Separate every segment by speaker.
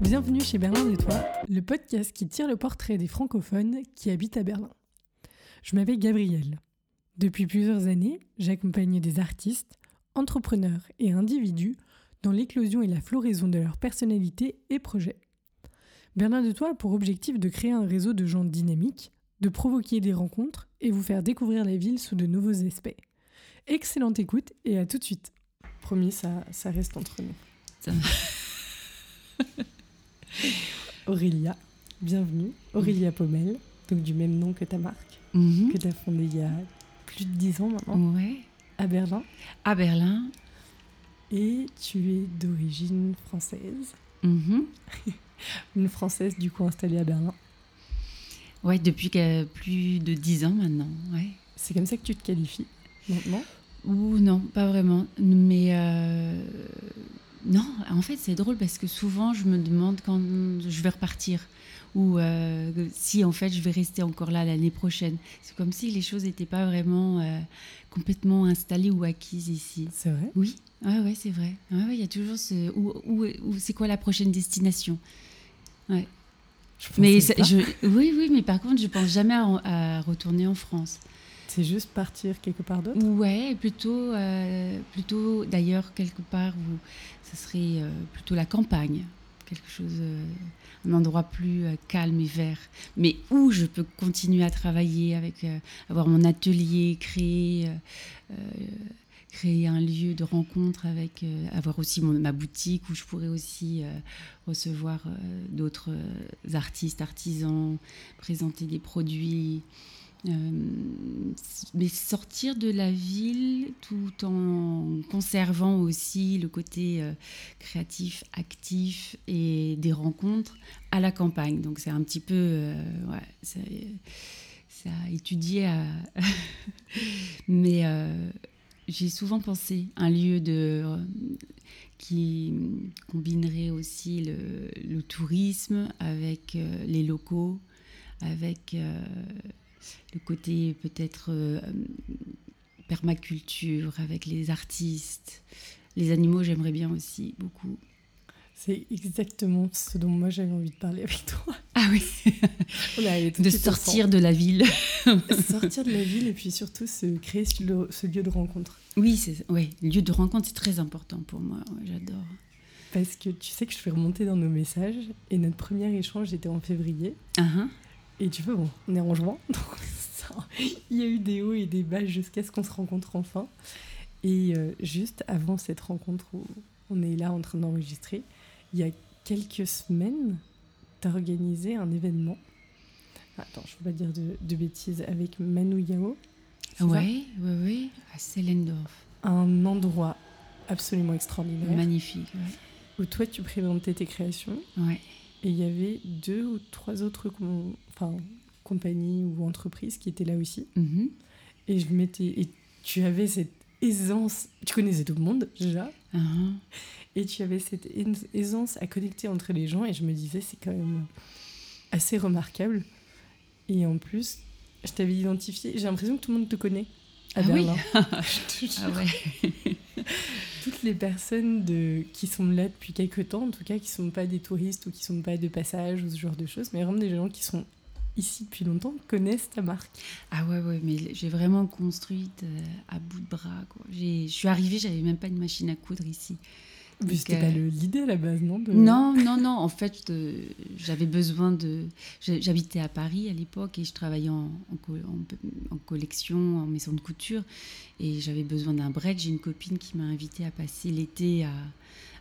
Speaker 1: Bienvenue chez Berlin de Toi, le podcast qui tire le portrait des francophones qui habitent à Berlin. Je m'appelle Gabrielle. Depuis plusieurs années, j'accompagne des artistes, entrepreneurs et individus dans l'éclosion et la floraison de leur personnalité et projets. Berlin de Toi a pour objectif de créer un réseau de gens dynamiques, de provoquer des rencontres et vous faire découvrir la ville sous de nouveaux aspects. Excellente écoute et à tout de suite. Promis, ça, ça reste entre nous. Aurélia, bienvenue. Aurélia Pommel, donc du même nom que ta marque,
Speaker 2: Mhm.
Speaker 1: que tu as fondée il y a plus de 10 ans maintenant,
Speaker 2: Ouais.
Speaker 1: à Berlin.
Speaker 2: À Berlin.
Speaker 1: Et tu es d'origine française.
Speaker 2: Mhm.
Speaker 1: Une française du coup installée à Berlin.
Speaker 2: Ouais, depuis plus de dix ans maintenant. Ouais.
Speaker 1: C'est comme ça que tu te qualifies maintenant?
Speaker 2: Ou non, pas vraiment. Mais euh, non, en fait, c'est drôle parce que souvent, je me demande quand je vais repartir ou euh, si en fait je vais rester encore là l'année prochaine. C'est comme si les choses n'étaient pas vraiment euh, complètement installées ou acquises ici.
Speaker 1: C'est vrai?
Speaker 2: Oui, ouais, ouais, c'est vrai. Ouais, ouais, Il y a toujours ce. Où, où- où- c'est quoi la prochaine destination? Ouais.
Speaker 1: Je
Speaker 2: Mais ça- je, oui, oui, mais par contre, je pense jamais à, à retourner en France.
Speaker 1: C'est juste partir quelque part d'autre?
Speaker 2: Ouais, plutôt, euh, plutôt d'ailleurs quelque part où ce serait euh, plutôt la campagne, quelque chose, euh, un endroit plus calme et vert, mais où je peux continuer à travailler avec, avoir mon atelier, créer. créer un lieu de rencontre avec avoir aussi ma boutique où je pourrais aussi recevoir d'autres artistes artisans présenter des produits mais sortir de la ville tout en conservant aussi le côté euh, créatif, actif et des rencontres à la campagne. Donc c'est un petit peu, euh, ouais, c'est à étudier. À... mais euh, j'ai souvent pensé un lieu qui combinerait aussi le, tourisme avec euh, les locaux, avec euh, le côté peut-être euh, permaculture avec les artistes. Les animaux, j'aimerais bien aussi beaucoup.
Speaker 1: C'est exactement ce dont moi j'avais envie de parler avec toi.
Speaker 2: Ah oui, de sortir de la ville.
Speaker 1: sortir de la ville et puis surtout se créer ce, lieu de rencontre.
Speaker 2: Oui, c'est ouais, lieu de rencontre, c'est très important pour moi. Ouais, J'adore.
Speaker 1: Parce que tu sais que je fais remonter dans nos messages et notre premier échange était en février.
Speaker 2: Hein.
Speaker 1: Et tu vois, bon, on est en juin, donc ça, il y a eu des hauts et des bas jusqu'à ce qu'on se rencontre enfin. Et euh, juste avant cette rencontre où on est là en train d'enregistrer, il y a quelques semaines, tu as organisé un événement. Attends, je ne veux pas dire de, de bêtises, avec Manu Yao.
Speaker 2: Ouais, ouais, ouais, à Sellendorf.
Speaker 1: Un endroit absolument extraordinaire
Speaker 2: Magnifique. Ouais.
Speaker 1: où toi tu présentais tes créations
Speaker 2: ouais.
Speaker 1: Et il y avait deux ou trois autres com- enfin, compagnies ou entreprises qui étaient là aussi.
Speaker 2: Mhm.
Speaker 1: Et je m'étais. Et tu avais cette aisance. Tu connaissais tout le monde déjà.
Speaker 2: Hein.
Speaker 1: Et tu avais cette aisance à connecter entre les gens. Et je me disais, c'est quand même assez remarquable. Et en plus, je t'avais identifié. J'ai l'impression que tout le monde te connaît à
Speaker 2: Ah oui
Speaker 1: Berlin. Je te jure.
Speaker 2: Ah ouais.
Speaker 1: Les personnes de, qui sont là depuis quelques temps, en tout cas, qui ne sont pas des touristes ou qui ne sont pas de passage ou ce genre de choses, mais vraiment des gens qui sont ici depuis longtemps, connaissent ta marque.
Speaker 2: Ah ouais, ouais, mais j'ai vraiment construite euh, à bout de bras. Je suis arrivée, j'avais même pas une machine à coudre ici.
Speaker 1: Mais c'était
Speaker 2: euh,
Speaker 1: pas l'idée à la base, non de-
Speaker 2: Non, non, non. En fait, j'avais besoin de. J'habitais à Paris à l'époque et je travaillais en, en, co- en- en collection, en maison de couture. Et j'avais besoin d'un break. J'ai une copine qui m'a invitée à passer l'été à,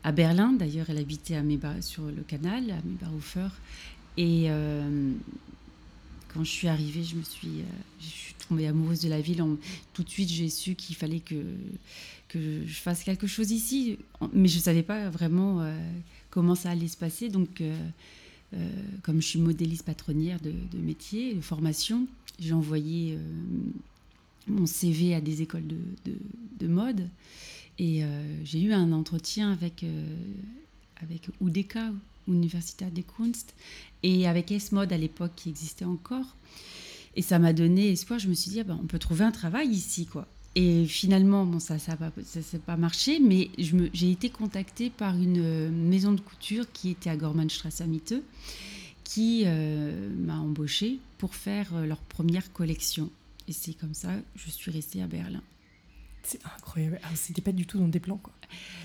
Speaker 2: à Berlin. D'ailleurs, elle habitait à Meba, sur le canal, à Mebarhofer. Et euh, quand je suis arrivée, je me suis, euh, je suis tombée amoureuse de la ville. Tout de suite, j'ai su qu'il fallait que que je fasse quelque chose ici, mais je ne savais pas vraiment euh, comment ça allait se passer. Donc, euh, euh, comme je suis modéliste patronnière de, métier, de formation, j'ai envoyé mon CV à des écoles de, de- de mode et j'ai eu un entretien avec, avec UDK, Universität des Kunst, et avec S-Mode à l'époque qui existait encore. Et ça m'a donné espoir. Je me suis dit, ah ben, on peut trouver un travail ici, quoi. Et finalement, bon, ça ça s'est pas marché, mais j'ai été contactée par une euh, maison de couture qui était à Gormannstrasse à Mitte, qui euh, m'a embauchée pour faire euh, leur première collection. Et c'est comme ça que je suis restée à Berlin.
Speaker 1: C'est incroyable. Ah, c'était pas du tout dans tes plans, quoi.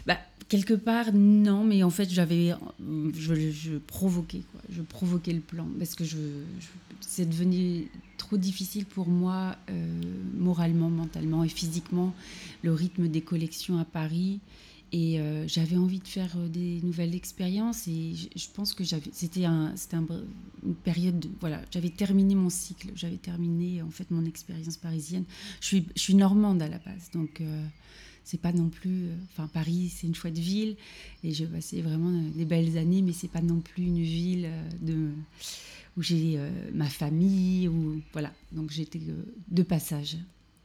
Speaker 2: Bah, quelque part, non, mais en fait, j'avais, je, je, provoquais, quoi. Je provoquais le plan parce que je, c'est devenu trop difficile pour moi, euh, moralement, mentalement et physiquement, le rythme des collections à Paris. Et euh, j'avais envie de faire euh, des nouvelles expériences et je, pense que c'était, un, c'était une période, de, voilà, j'avais terminé mon cycle, j'avais terminé en fait mon expérience parisienne. Je suis, je suis normande à la base, donc c'est pas non plus. Enfin, Paris, c'est une chouette ville et j'ai passé vraiment des belles années, mais c'est pas non plus une ville de où j'ai euh, ma famille, ou voilà. Donc j'étais euh, de passage.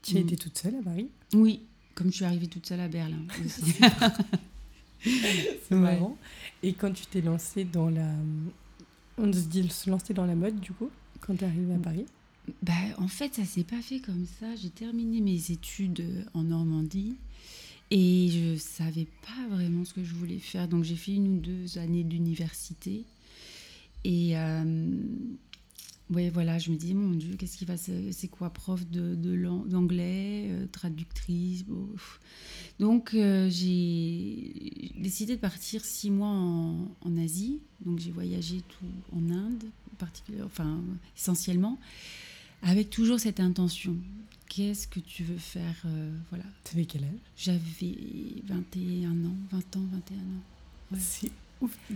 Speaker 1: Tu as été toute seule à Paris?
Speaker 2: Oui, comme je suis arrivée toute seule à Berlin.
Speaker 1: C'est marrant. Et quand tu t'es lancée dans la. On se dit se lancer dans la mode, du coup, quand tu es arrivée à Paris?
Speaker 2: Bah, En fait, ça s'est pas fait comme ça. J'ai terminé mes études en Normandie. Et je savais pas vraiment ce que je voulais faire. Donc j'ai fait une ou deux années d'université. Et euh, ouais, voilà, je me dis, mon Dieu, qu'est-ce qui va C'est quoi, prof de, d'anglais, euh, traductrice Donc, euh, j'ai décidé de partir six mois en, en Asie. Donc, j'ai voyagé tout en Inde, particulièrement, enfin, essentiellement, avec toujours cette intention. Qu'est-ce que tu veux faire voilà.
Speaker 1: Tu avais quel âge?
Speaker 2: J'avais 21 ans, 20 ans, 21 ans.
Speaker 1: Ouais.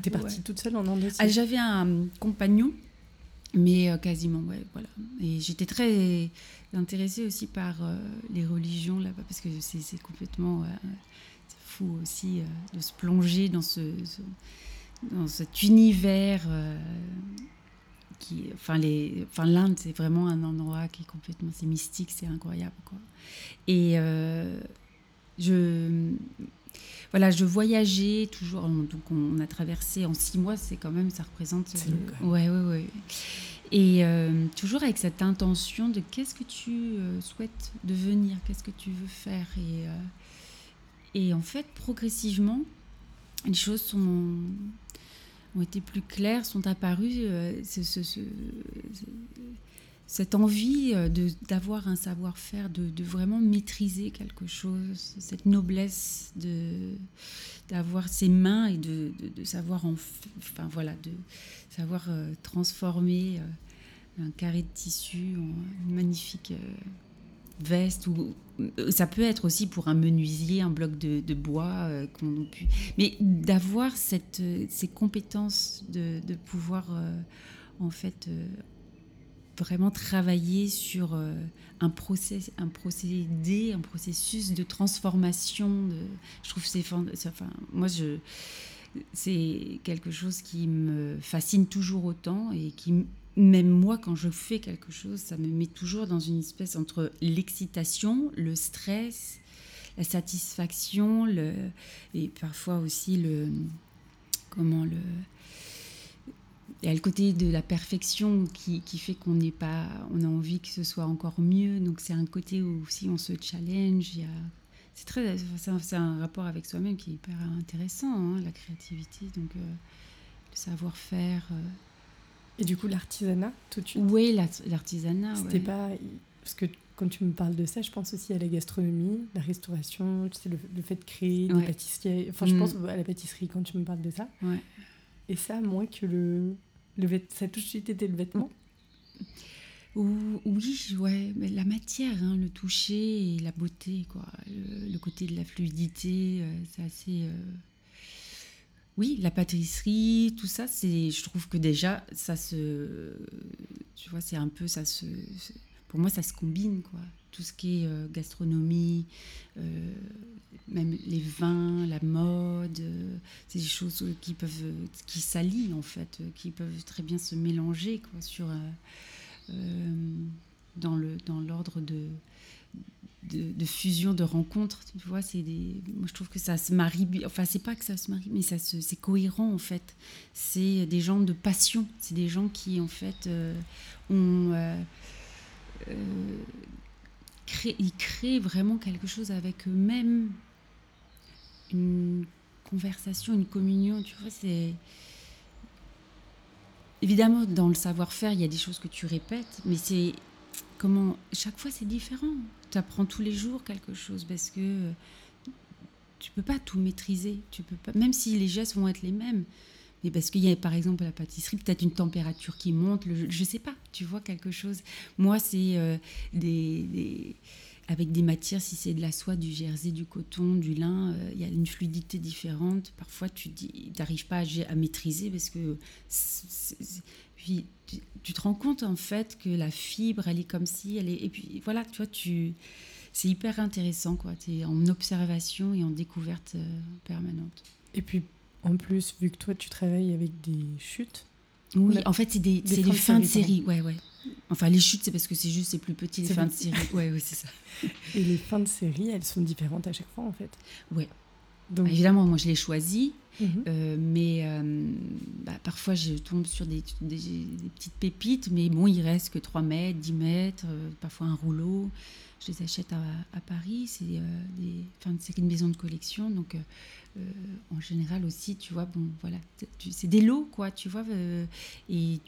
Speaker 1: T'es partie toute seule en Inde
Speaker 2: ah, J'avais un compagnon, mais euh, quasiment, ouais, voilà. Et j'étais très intéressée aussi par euh, les religions là-bas, parce que c'est complètement fou aussi euh, de se plonger dans, ce, dans cet univers. qui, enfin, enfin, l'Inde, c'est vraiment un endroit qui est complètement, c'est mystique, c'est incroyable, quoi. Et je voilà, je voyageais toujours. Donc, on a traversé en six mois, c'est quand même, ça représente.
Speaker 1: C'est long,
Speaker 2: quand Ouais, ouais, ouais. Et euh, toujours avec cette intention de qu'est-ce que tu euh, souhaites devenir, qu'est-ce que tu veux faire. Et, euh, et en fait, progressivement, les choses sont, ont été plus claires, sont apparues. ce, ce, cette envie euh, d'avoir un savoir-faire, de, de, vraiment maîtriser quelque chose, cette noblesse d'avoir ses mains et de, de, savoir en, enfin voilà, de savoir euh, transformer euh, un carré de tissu en une magnifique veste ou ça peut être aussi pour un menuisier un bloc de, bois pu mais d'avoir ces compétences de, pouvoir en fait vraiment travailler sur euh, un, process, un procédé, un processus de transformation. Je trouve c'est enfin, moi c'est quelque chose qui me fascine toujours autant et qui même moi quand je fais quelque chose, ça me met toujours dans une espèce entre l'excitation, le stress, la satisfaction, le et parfois aussi le comment le il y a le côté de la perfection qui, qui fait qu'on n'est pas, on a envie que ce soit encore mieux. Donc c'est un côté où aussi on se challenge. c'est très, c'est un, rapport avec soi-même qui est hyper intéressant, hein, la créativité, donc euh, le savoir-faire. Euh.
Speaker 1: Et du coup l'artisanat tout de suite.
Speaker 2: Oui, l'artisanat.
Speaker 1: C'était pas parce que quand tu me parles de ça, je pense aussi à la gastronomie, la restauration, tu sais, le, fait de créer des pâtisseries. Enfin, je mm. pense à la pâtisserie quand tu me parles de ça.
Speaker 2: Ouais.
Speaker 1: Et ça, moins que le, le ça a tout de suite été le vêtement
Speaker 2: oui, ouais, mais la matière, hein, le toucher et la beauté, quoi. Le, côté de la fluidité, euh, c'est assez. Euh, oui, la pâtisserie, tout ça, c'est. Je trouve que déjà, ça se. Tu vois, c'est un peu. Ça se. Pour moi, ça se combine, quoi. Tout ce qui est euh, gastronomie, même les vins, la mode, euh, c'est des choses qui peuvent, qui s'allient en fait, euh, qui peuvent très bien se mélanger quoi, sur, euh, dans le dans l'ordre de, de, fusion, de rencontre. Tu vois, c'est des, moi je trouve que ça se marie, enfin c'est pas que ça se marie, mais ça c'est cohérent en fait. C'est des gens de passion, c'est des gens qui en fait ont créent, ils créent vraiment quelque chose avec eux-mêmes, une conversation, une communion. Tu vois, c'est évidemment dans le savoir-faire, il y a des choses que tu répètes, mais c'est comment chaque fois c'est différent. Tu apprends tous les jours quelque chose parce que tu peux pas tout maîtriser. Tu peux pas, même si les gestes vont être les mêmes. Parce qu'il y a par exemple à la pâtisserie peut-être une température qui monte, je ne sais pas, tu vois quelque chose. Moi, c'est euh, avec des matières, si c'est de la soie, du jersey, du coton, du lin, euh, il y a une fluidité différente. Parfois, tu n'arrives pas à, maîtriser parce que tu, te rends compte en fait que la fibre, elle est comme si, elle est et puis voilà, tu vois, c'est hyper intéressant, quoi. Tu es en observation et en découverte euh, permanente.
Speaker 1: Et puis, en plus, vu que toi, tu travailles avec des chutes.
Speaker 2: Oui, en fait, c'est des, des, fins de série. Ouais, ouais. Enfin, les chutes, c'est parce que c'est juste, c'est plus petit, les fins de série. Ouais, ouais, c'est ça.
Speaker 1: Et les fins de série, elles sont différentes à chaque fois, en fait.
Speaker 2: Ouais. Donc... évidemment, moi, je les choisis. Mhm. Euh, mais euh, bah, parfois, je tombe sur des, des, petites pépites, mais bon, il reste que 3 mètres, 10 mètres, parfois un rouleau je les achète à, Paris. C'est euh, enfin, une maison de collection, donc euh, euh, en général aussi, tu vois, bon, voilà, c'est des lots, quoi, tu vois. et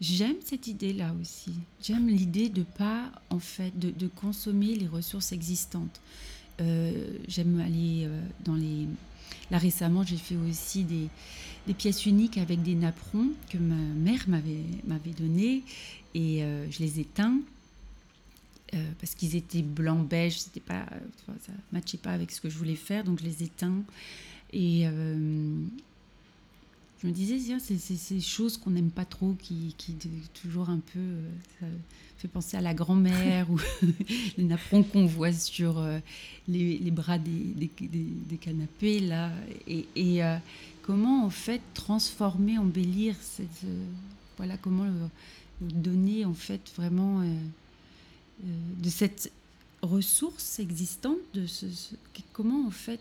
Speaker 2: j'aime cette idée-là aussi. J'aime l'idée de pas, en fait, de, consommer les ressources existantes. j'aime aller dans les. Là récemment, j'ai fait aussi des, pièces uniques avec des napperons que ma mère m'avait donné et je les éteins euh, parce qu'ils étaient blanc beige, c'était pas, euh, ça matchait pas avec ce que je voulais faire, donc je les éteins. Et euh, je me disais, c'est ces choses qu'on n'aime pas trop, qui, qui toujours un peu, ça fait penser à la grand-mère ou les napperons qu'on voit sur les, bras des, canapés là, et comment en fait transformer, embellir cette, voilà comment donner en fait vraiment de cette ressource existante, de ce, comment en fait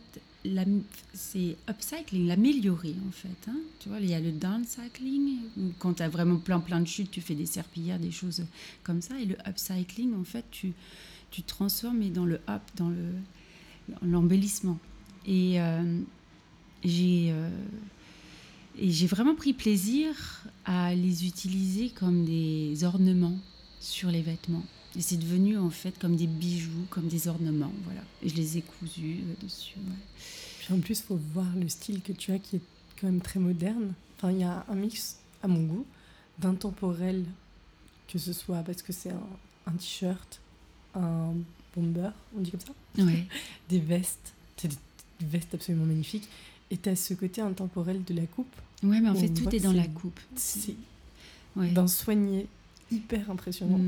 Speaker 2: c'est upcycling, l'améliorer en fait. Hein. Tu vois, il y a le downcycling, quand tu as vraiment plein plein de chutes, tu fais des serpillères, des choses comme ça. Et le upcycling, en fait, tu, tu transformes dans le up, dans le l'embellissement. Et euh, j'ai euh, et j'ai vraiment pris plaisir à les utiliser comme des ornements sur les vêtements. Et c'est devenu en fait comme des bijoux, comme des ornements, voilà. Et je les ai cousus euh, dessus.
Speaker 1: En plus, il faut voir le style que tu as qui est quand même très moderne. Enfin, il y a un mix, à mon goût, d'intemporel, que ce soit parce que c'est un, t-shirt, un bomber, on dit comme ça
Speaker 2: ouais.
Speaker 1: Des vestes, c'est des vestes absolument magnifiques. Et tu as ce côté intemporel de la coupe.
Speaker 2: Ouais, mais en fait, tout est dans la coupe.
Speaker 1: C'est ouais. d'un soigné hyper impressionnant.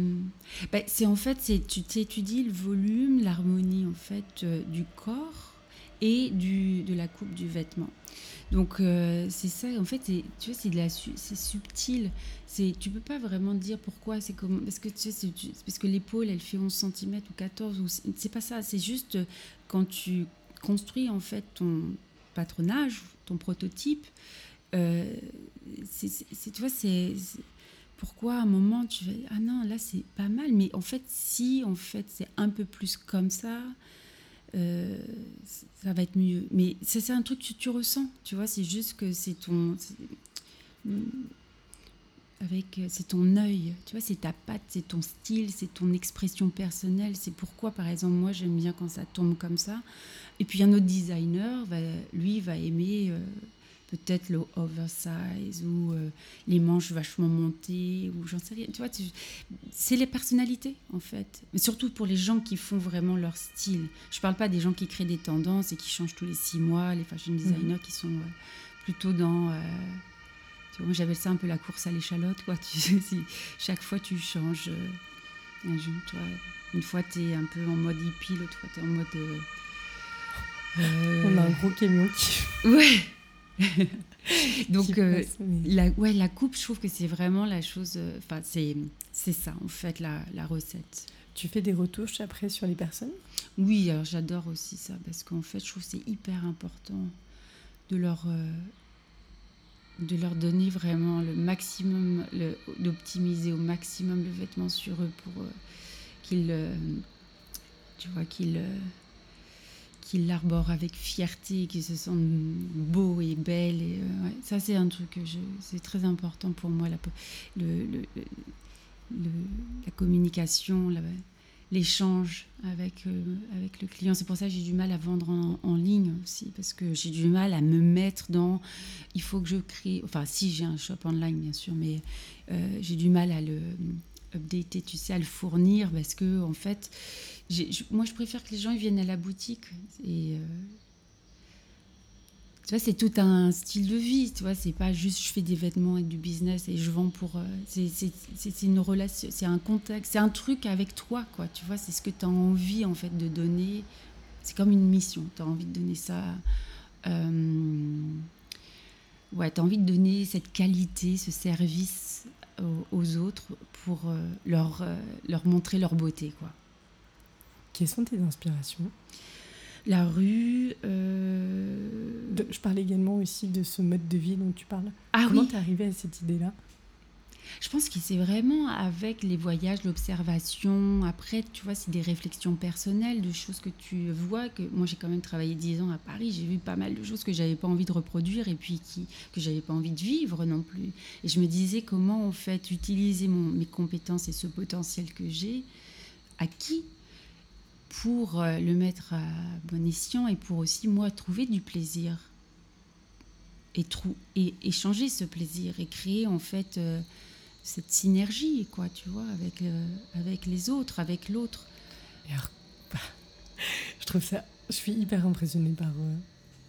Speaker 2: Bah, c'est en fait, c'est tu étudies le volume, l'harmonie en fait euh, du corps et du, de la coupe du vêtement. Donc euh, c'est ça, en fait, tu vois, c'est de la, c'est subtil. C'est, tu peux pas vraiment dire pourquoi, c'est comment, parce que tu sais, parce que l'épaule, elle fait 11 cm ou 14 ou c'est pas ça. C'est juste quand tu construis en fait ton patronage, ton prototype. Euh, c'est, tu vois, c'est pourquoi à un moment tu vas ah non là c'est pas mal. Mais en fait si en fait c'est un peu plus comme ça euh, ça va être mieux. Mais c'est un truc que tu ressens tu vois c'est juste que c'est ton avec c'est ton œil tu vois c'est ta patte c'est ton style c'est ton expression personnelle. C'est pourquoi par exemple moi j'aime bien quand ça tombe comme ça. Et puis un autre designer va, lui va aimer euh, peut-être le oversize ou euh, les manches vachement montées ou j'en sais rien. Tu vois, c'est les personnalités en fait. Mais surtout pour les gens qui font vraiment leur style. Je parle pas des gens qui créent des tendances et qui changent tous les six mois, les fashion designers mhm. qui sont euh, plutôt dans. Euh, tu vois, j'appelle ça un peu la course à l'échalote, quoi. Tu sais, si chaque fois tu changes. Un tu vois, une fois tu es un peu en mode hippie, l'autre fois tu es en mode.
Speaker 1: On a un gros camion qui.
Speaker 2: Ouais! Donc, euh, la, ouais, la coupe, je trouve que c'est vraiment la chose. Euh, enfin, c'est, c'est ça, en fait, la, la, recette.
Speaker 1: Tu fais des retouches après sur les personnes?
Speaker 2: Oui, alors j'adore aussi ça, parce qu'en fait, je trouve que c'est hyper important de leur, euh, de leur donner vraiment le maximum, le, d'optimiser au maximum le vêtement sur eux pour qu'il, tu vois, qu'il qu'ils l'arborent avec fierté, qu'ils se sentent beaux et belles. Et, ça, c'est un truc c'est très important pour moi, la communication, l'échange avec, euh, avec le client. C'est pour ça que j'ai du mal à vendre en, ligne aussi, parce que j'ai du mal à me mettre dans. Il faut que je crée. Enfin, si j'ai un shop online, bien sûr, mais euh, j'ai du mal à le updater, tu sais, à le fournir, parce que, en fait, moi, je préfère que les gens ils viennent à la boutique et. Euh, tu vois, c'est tout un style de vie, tu vois, c'est pas juste je fais des vêtements et du business et je vends pour... Euh, c'est une relation, c'est un contact, c'est un truc avec toi, quoi, tu vois, c'est ce que tu as envie, en fait, de donner. C'est comme une mission, tu as envie de donner ça... Euh, ouais, tu as envie de donner cette qualité, ce service aux, autres pour euh, leur, leur montrer leur beauté, quoi.
Speaker 1: Quelles sont tes inspirations?
Speaker 2: La rue. Euh,
Speaker 1: je parle également aussi de ce mode de vie dont tu parles. Ah Comment t'es arrivée à cette idée-là?
Speaker 2: Je pense que c'est vraiment avec les voyages, l'observation. Après, tu vois, c'est des réflexions personnelles, de choses que tu vois. Que moi, j'ai quand même travaillé dix ans à Paris. J'ai vu pas mal de choses que j'avais pas envie de reproduire et puis qui, que j'avais pas envie de vivre non plus. Et je me disais comment en fait utiliser mon, mes compétences et ce potentiel que j'ai à qui pour euh, le mettre à bon escient et pour aussi moi trouver du plaisir et, et échanger ce plaisir et créer en fait euh, cette synergie quoi tu vois avec euh, avec les autres avec l'autre
Speaker 1: je trouve ça je suis hyper impressionnée par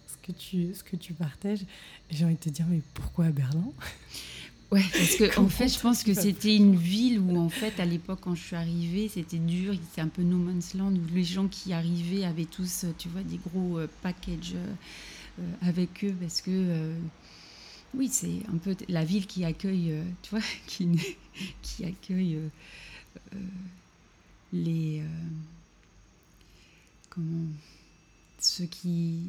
Speaker 1: ce que tu ce que tu partages j'ai envie de te dire mais pourquoi à Berlin?
Speaker 2: Ouais, parce que en fait, je pense que c'était une ville où, en fait, à l'époque, quand je suis arrivée, c'était dur. C'était un peu no man's land où les gens qui arrivaient avaient tous, tu vois, des gros euh, packages euh, avec eux parce que. Oui, c'est un peu la ville qui accueille, tu vois, qui, accueille les. comment. ceux qui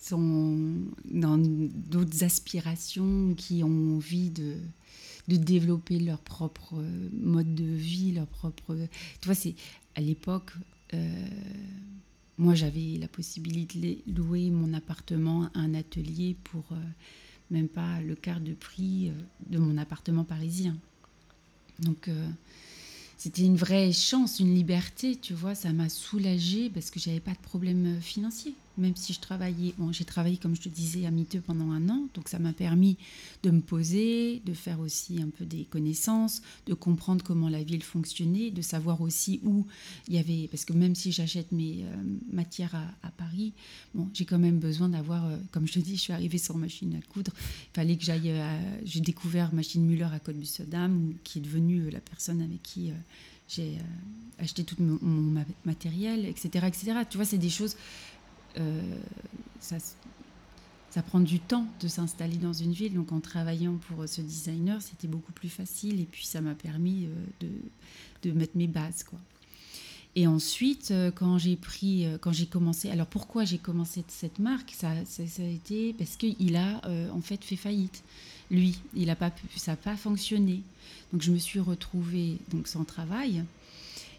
Speaker 2: sont dans d'autres aspirations, qui ont envie de, développer leur propre mode de vie, leur propre... Tu vois, c'est à l'époque, euh, moi j'avais la possibilité de louer mon appartement à un atelier pour euh, même pas le quart de prix euh, de mon appartement parisien. Donc c'était une vraie chance, une liberté, tu vois, ça m'a soulagée parce que j'avais pas de problème financier même si je travaillais, j'ai travaillé comme je te disais à Miteux pendant un an, donc ça m'a permis de me poser, de faire aussi un peu des connaissances, de comprendre comment la ville fonctionnait, de savoir aussi où il y avait, parce que même si j'achète mes euh, matières à, Paris, bon, j'ai quand même besoin d'avoir, euh, comme je te dis, je suis arrivée sur machine à coudre, il fallait que j'aille, euh, j'ai découvert Machine Muller à côte dame qui est devenue la personne avec qui j'ai acheté tout mon, matériel, etc., etc. Tu vois, c'est des choses ça, ça prend du temps de s'installer dans une ville. Donc en travaillant pour ce designer, c'était beaucoup plus facile et puis ça m'a permis euh, de, mettre mes bases. Et ensuite, euh, quand j'ai pris, quand j'ai commencé, alors pourquoi j'ai commencé cette marque? Ça, a été parce qu'il a en fait fait faillite. Lui, il a pas ça n'a pas fonctionné. Donc je me suis retrouvée donc sans travail.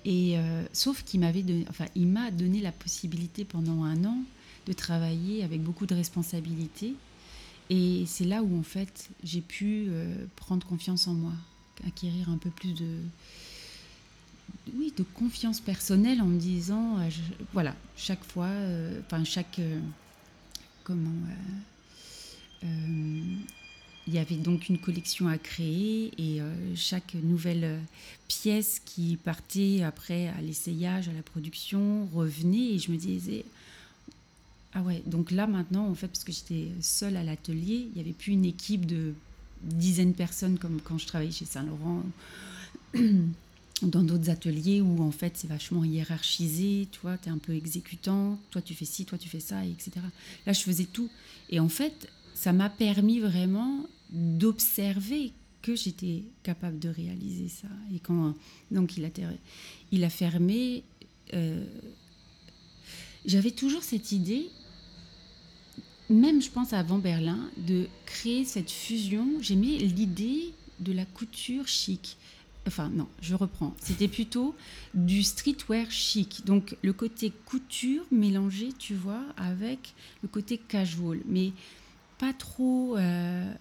Speaker 2: Et euh, sauf qu'il m'avait enfin, il m'a donné la possibilité pendant un an de travailler avec beaucoup de responsabilités. Et c'est là où en fait j'ai pu euh, prendre confiance en moi, acquérir un peu plus de, oui, de confiance personnelle en me disant, euh, voilà, chaque fois, enfin chaque, comment, il y avait donc une collection à créer et euh, chaque nouvelle euh, pièce qui partait après à l'essayage, à la production, revenait et je me disais ah ouais, donc là maintenant en fait parce que j'étais seule à l'atelier, il n'y avait plus une équipe de dizaines de personnes comme quand je travaillais chez Saint-Laurent dans d'autres ateliers où en fait c'est vachement hiérarchisé, tu vois, tu es un peu exécutant, toi tu fais ci, toi tu fais ça, etc. Là je faisais tout. Et en fait, ça m'a permis vraiment d'observer que j'étais capable de réaliser ça. Et quand donc il a, fermé, euh, j'avais toujours cette idée, même je pense avant Berlin, de créer cette fusion. J'aimais l'idée de la couture chic Enfin, non, je reprends. C'était plutôt du streetwear chic. Donc, le côté couture mélangé, tu vois, avec le côté casual. Mais pas trop, euh,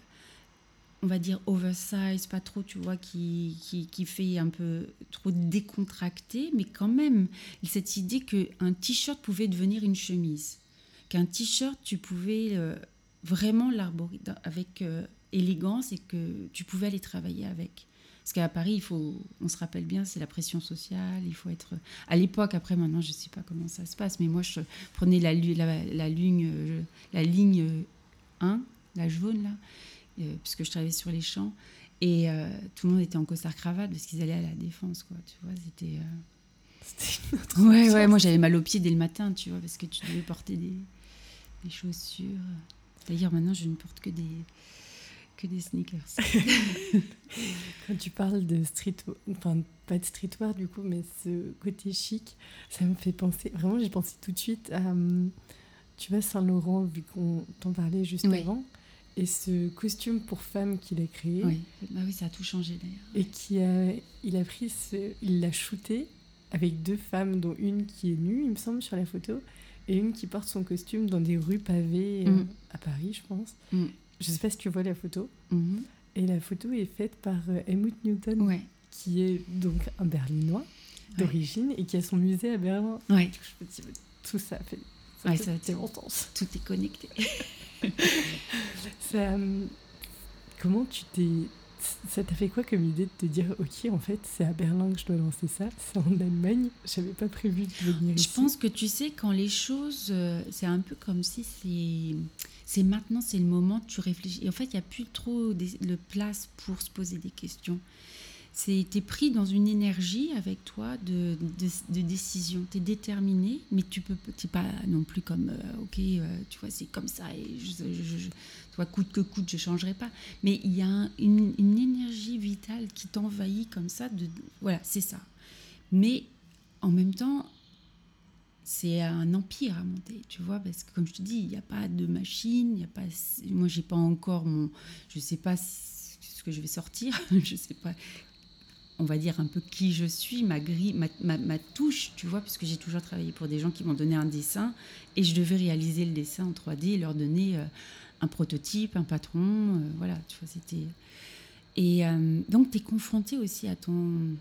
Speaker 2: on va dire, oversize, pas trop, tu vois, qui, qui, fait un peu trop décontracté. Mais quand même, cette idée qu'un t-shirt pouvait devenir une chemise. Qu'un t-shirt, tu pouvais euh, vraiment l'arborer avec euh, élégance et que tu pouvais aller travailler avec. Parce qu'à Paris, il faut, on se rappelle bien, c'est la pression sociale. Il faut être. À l'époque, après, maintenant, je ne sais pas comment ça se passe, mais moi, je prenais la, la, ligne, la ligne 1, la jaune, là, euh, puisque je travaillais sur les champs. Et euh, tout le monde était en costard cravate parce qu'ils allaient à la défense, quoi. Tu vois, c'était. Euh, ouais, ouais, moi j'avais mal aux pieds dès le matin, tu vois, parce que tu devais porter des, des chaussures. D'ailleurs, maintenant, je ne porte que des, que des sneakers.
Speaker 1: Quand tu parles de street, enfin pas de streetwear du coup, mais ce côté chic, ça me fait penser. Vraiment, j'ai pensé tout de suite à, hum, tu vois, Saint Laurent, vu qu'on t'en parlait juste avant, et ce costume pour femme qu'il a créé.
Speaker 2: Oui, bah oui, ça a tout changé d'ailleurs.
Speaker 1: Et qui a, il a pris ce, il l'a shooté avec deux femmes, dont une qui est nue, il me semble, sur la photo, et une qui porte son costume dans des rues pavées euh, mm. à Paris, je pense. Mm. Je sais pas si tu vois la photo. Mhm. Et la photo est faite par euh, Helmut Newton, qui est donc un Berlinois d'origine et qui a son musée à Berlin.
Speaker 2: Ouais.
Speaker 1: Tout ça fait.
Speaker 2: Ça, ça Tout est connecté.
Speaker 1: ça, euh, comment tu t'es. Ça t'a fait quoi comme idée de te dire, ok, en fait, c'est à Berlin que je dois lancer ça, c'est en Allemagne, j'avais pas prévu de venir
Speaker 2: ici. Je pense que tu sais, quand les choses. Euh, c'est un peu comme si c'est c'est maintenant, c'est le moment, tu réfléchis. Et en fait, il n'y a plus trop de place pour se poser des questions. Es pris dans une énergie avec toi de, de, décision. Tu es déterminé, mais tu peux pas non plus comme, euh, ok, euh, tu vois, c'est comme ça, et je, toi, coûte que coûte, je ne changerai pas. Mais il y a une, une, énergie vitale qui t'envahit comme ça. De, voilà, c'est ça. Mais en même temps, c'est un empire à monter, tu vois, parce que comme je te dis, il n'y a pas de machine, il y a pas, moi j'ai pas encore mon, je sais pas ce que je vais sortir, je sais pas, on va dire un peu qui je suis, ma grille, ma, ma, touche, tu vois, puisque j'ai toujours travaillé pour des gens qui m'ont donné un dessin et je devais réaliser le dessin en 3D et leur donner euh, un prototype, un patron, euh, voilà, tu vois, c'était... Et euh, donc, tu es confronté aussi à ton,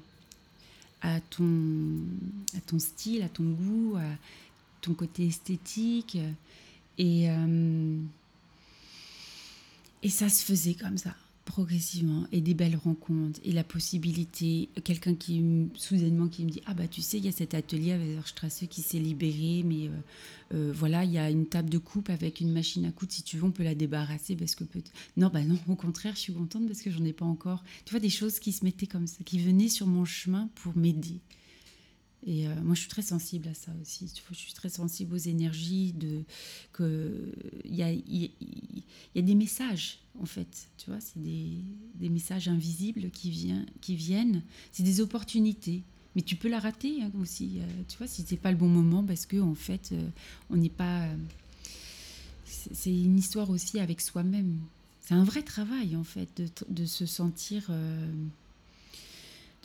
Speaker 2: à ton, à ton style, à ton goût, à ton côté esthétique. Et, et ça se faisait comme ça progressivement et des belles rencontres et la possibilité quelqu'un qui soudainement qui me dit ah bah tu sais il y a cet atelier avec Strasse qui s'est libéré mais euh, euh, voilà il y a une table de coupe avec une machine à coudre si tu veux on peut la débarrasser parce que peut non bah non au contraire je suis contente parce que j'en ai pas encore tu vois des choses qui se mettaient comme ça qui venaient sur mon chemin pour m'aider et euh, moi, je suis très sensible à ça aussi. Je suis très sensible aux énergies. De, que, il, y a, des messages, en fait. Tu vois, c'est des, messages invisibles qui, viennent. C'est des opportunités. Mais tu peux la rater hein, aussi. Euh, tu vois, si c'est pas le bon moment, parce que en fait, euh, on n'est pas. c'est une histoire aussi avec soi-même. C'est un vrai travail, en fait, de se sentir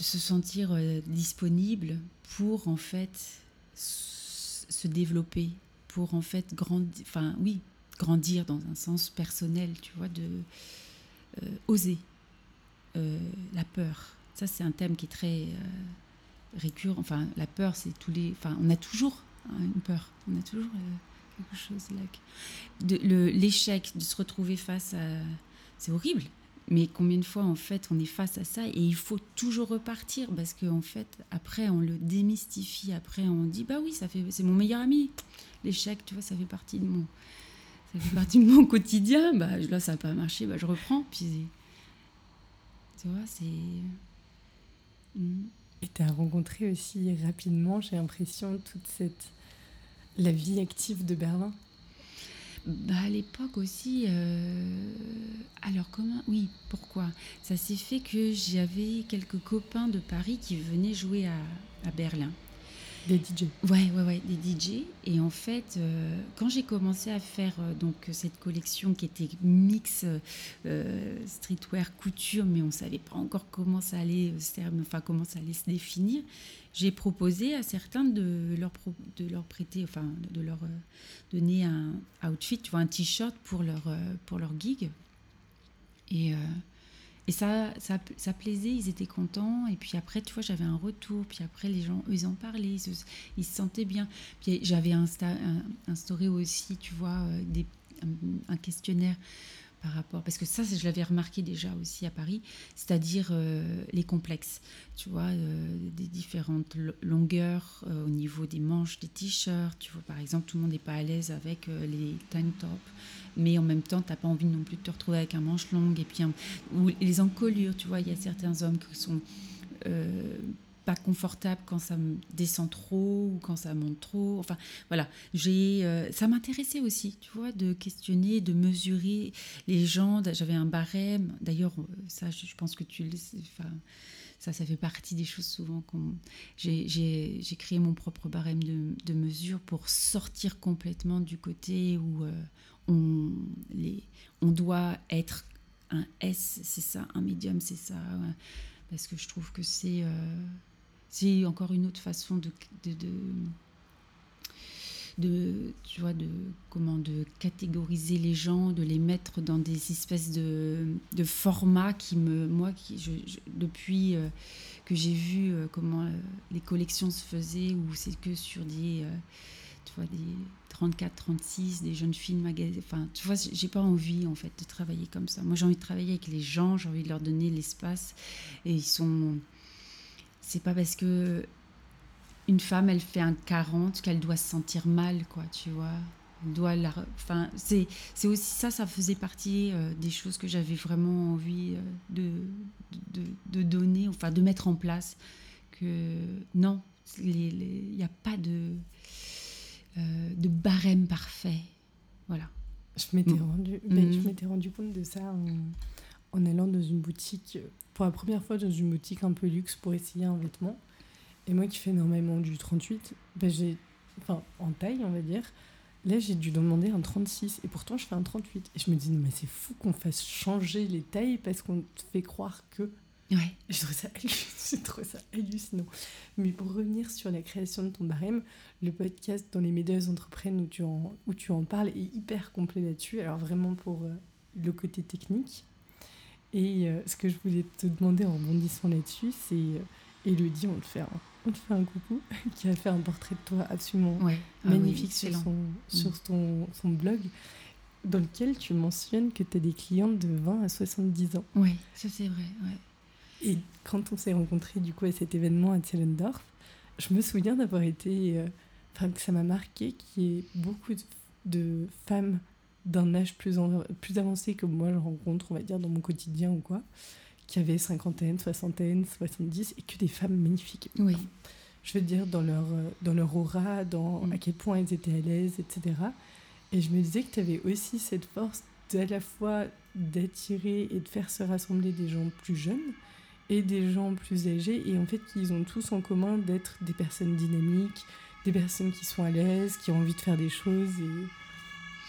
Speaker 2: se sentir euh, disponible pour en fait se développer, pour en fait grandir, enfin oui, grandir dans un sens personnel, tu vois, de euh, oser euh, la peur. Ça, c'est un thème qui est très récurrent. Enfin, la peur, c'est tous les. Enfin, on a toujours hein, une peur. On a toujours quelque chose là. L'échec, de se retrouver face à. C'est horrible. Mais combien de fois, en fait, on est face à ça et il faut toujours repartir parce qu'en en fait, après, on le démystifie. Après, on dit, bah oui, ça fait, c'est mon meilleur ami. L'échec, tu vois, ça fait partie de mon, ça fait partie de mon quotidien. Bah, là, ça n'a pas marché, bah, je reprends. Puis, tu vois, c'est.
Speaker 1: Hmm. Et tu as rencontré aussi rapidement, j'ai l'impression, toute cette. la vie active de Berlin?
Speaker 2: Bah, à l'époque aussi, euh, alors comment Oui, pourquoi? Ça s'est fait que j'avais quelques copains de Paris qui venaient jouer à, Berlin.
Speaker 1: Des DJ.
Speaker 2: Ouais, ouais, ouais, des DJ. Et en fait, euh, quand j'ai commencé à faire euh, donc cette collection qui était mix euh, streetwear couture, mais on savait pas encore comment ça allait enfin comment ça allait se définir, j'ai proposé à certains de leur de leur prêter, enfin de leur donner un outfit, tu vois, un t-shirt pour leur pour leur gig. Et et ça, ça, plaisait, ils étaient contents. Et puis après, tu vois, j'avais un retour. Puis après, les gens, eux, ils en parlaient, ils se, sentaient bien. Puis j'avais instauré aussi, tu vois, euh, un, questionnaire par rapport. Parce que ça, je l'avais remarqué déjà aussi à Paris, c'est-à-dire euh, les complexes. Tu vois, euh, des différentes longueurs au niveau des manches des t-shirts. Tu vois, par exemple, tout le monde n'est pas à l'aise avec les tank tops mais en même temps, tu n'as pas envie non plus de te retrouver avec un manche longue. Et puis, ou les encolures, tu vois, il y a certains hommes qui sont euh, pas confortables quand ça descend trop ou quand ça monte trop. Enfin, voilà. J'ai, euh, ça m'intéressait aussi, tu vois, de questionner, de mesurer les gens. J'avais un barème. D'ailleurs, euh, ça, je pense que tu le sais. Ça, ça fait partie des choses souvent qu'on. J'ai créé mon propre barème de mesure pour sortir complètement du côté où on, doit être un S, c'est ça, un médium, c'est ça, parce que je trouve que c'est euh, encore une autre façon de, de, comment de catégoriser les gens, de les mettre dans des espèces de, formats qui me, moi, depuis euh, que j'ai vu euh, comment les collections se faisaient, où c'est que sur des tu vois, des 34, 36, des jeunes filles de. Enfin, tu vois, j'ai pas envie, en fait, de travailler comme ça. Moi, j'ai envie de travailler avec les gens, j'ai envie de leur donner l'espace. Et ils sont. C'est pas parce que une femme, elle fait un 40 qu'elle doit se sentir mal, quoi, tu vois. doit la... Enfin, c'est aussi ça, ça faisait partie euh, des choses que j'avais vraiment envie euh, de, de, de, donner, enfin, de mettre en place. Que non, il n'y a pas de euh, de barème parfait. Voilà.
Speaker 1: Je m'étais mm. rendu, ben, je mm. m'étais rendu compte de ça en, allant dans une boutique, pour la première fois dans une boutique un peu luxe pour essayer un vêtement. Et moi qui fais normalement du 38, ben j'ai, enfin en taille on va dire, là j'ai dû demander un 36 et pourtant je fais un 38. Et je me dis, mais c'est fou qu'on fasse changer les tailles parce qu'on te fait croire que
Speaker 2: Ouais.
Speaker 1: Je trouve ça, ça hallucinant. Mais pour revenir sur la création de ton barème, le podcast dans les médias entreprennent où tu en, où tu en parles est hyper complet là-dessus. Alors vraiment pour euh, le côté technique. Et euh, ce que je voulais te demander en rebondissant là-dessus, c'est euh, Elodie, on te fait un, on te fait un coucou, qui a fait un portrait de toi absolument ah magnifique sur, son, sur mm. ton, son blog dans lequel tu mentionnes que tu as des clients de 20 à 70 ans.
Speaker 2: Oui, ça c'est vrai. Ouais.
Speaker 1: Et quand on s'est rencontrés du coup à cet événement à Zellendorf, je me souviens d'avoir été, euh, enfin que ça m'a marqué qu'il y ait beaucoup de, femmes d'un âge plus, plus avancé que moi je rencontre, on va dire, dans mon quotidien ou quoi, qui avaient cinquantaine, soixantaine, soixante-dix, et que des femmes magnifiques.
Speaker 2: Oui.
Speaker 1: Je veux dire, dans leur, euh, dans leur aura, dans mm. à quel point elles étaient à l'aise, etc. Et je me disais que tu avais aussi cette force d'à la fois d'attirer et de faire se rassembler des gens plus jeunes, et des gens plus âgés. Et en fait, ils ont tous en commun d'être des personnes dynamiques, des personnes qui sont à l'aise, qui ont envie de faire des choses.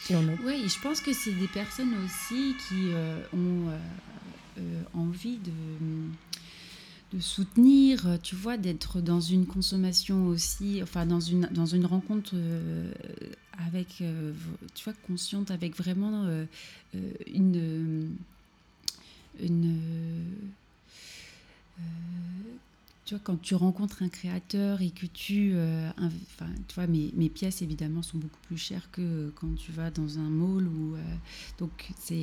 Speaker 1: Et,
Speaker 2: Oui, je pense que c'est des personnes aussi qui euh, ont euh, euh, envie de, de soutenir, tu vois, d'être dans une consommation aussi, enfin dans une, dans une rencontre avec, tu vois, consciente, avec vraiment une... une tu vois, quand tu rencontres un créateur et que tu. Euh, enfin, tu vois, mes, mes, pièces, évidemment, sont beaucoup plus chères que quand tu vas dans un mall. Ou, euh, donc, il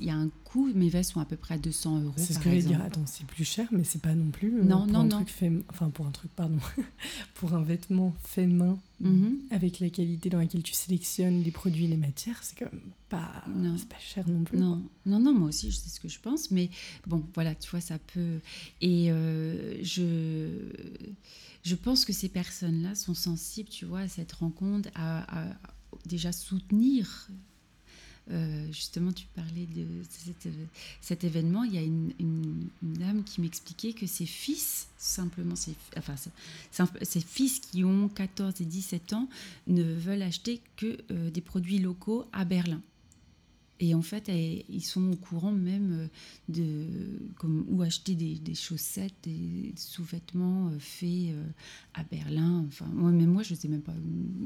Speaker 2: y a un coût. Mes vestes sont à peu près à 200 euros.
Speaker 1: C'est ce que je vais dire. Attends, c'est plus cher, mais c'est pas non plus.
Speaker 2: non, non,
Speaker 1: un
Speaker 2: non.
Speaker 1: Truc fait, enfin, pour un truc, pardon. pour un vêtement fait main, mhm. avec la qualité dans laquelle tu sélectionnes les produits, les matières, c'est quand même pas, pas cher non plus.
Speaker 2: Non. non, non, moi aussi, je sais ce que je pense, mais bon, voilà, tu vois, ça peut. Et euh, je, je pense que ces personnes-là sont sensibles, tu vois, à cette rencontre, à, déjà soutenir euh, justement, tu parlais de cet, événement. Il y a une, dame qui m'expliquait que ses fils, simplement, ses, fils qui ont 14 et 17 ans, ne veulent acheter que euh, des produits locaux à Berlin. Et en fait, ils sont au courant même euh, de comme, où acheter des, chaussettes, des sous-vêtements euh, faits euh, à Berlin. Enfin, moi, même moi, je ne sais même pas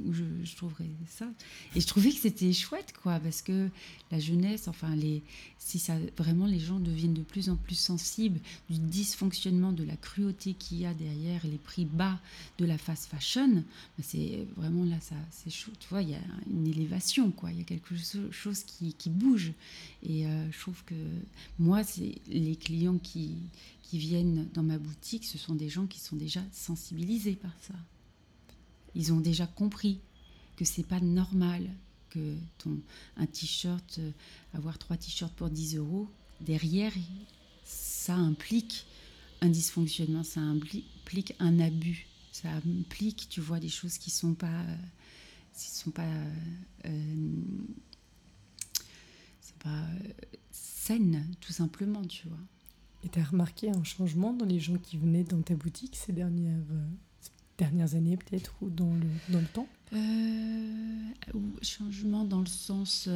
Speaker 2: où je, trouverais ça. Et je trouvais que c'était chouette, quoi, parce que la jeunesse, enfin, les, si ça, vraiment les gens deviennent de plus en plus sensibles du dysfonctionnement, de la cruauté qu'il y a derrière les prix bas de la fast fashion, ben, c'est vraiment là, ça, c'est chaud. Tu vois, il y a une élévation, quoi. Il y a quelque chose qui, qui bouge et euh, je trouve que moi, c'est les clients qui, viennent dans ma boutique, ce sont des gens qui sont déjà sensibilisés par ça. Ils ont déjà compris que c'est pas normal que ton un t-shirt, euh, avoir trois t-shirts pour 10 euros, derrière, ça implique un dysfonctionnement, ça implique un abus, ça implique, tu vois, des choses qui sont pas, qui sont pas euh, euh, saine, tout simplement, tu vois.
Speaker 1: Et tu as remarqué un changement dans les gens qui venaient dans ta boutique ces dernières, euh, dernières années, peut-être, ou dans le, dans le temps?
Speaker 2: Euh, Changement dans le sens.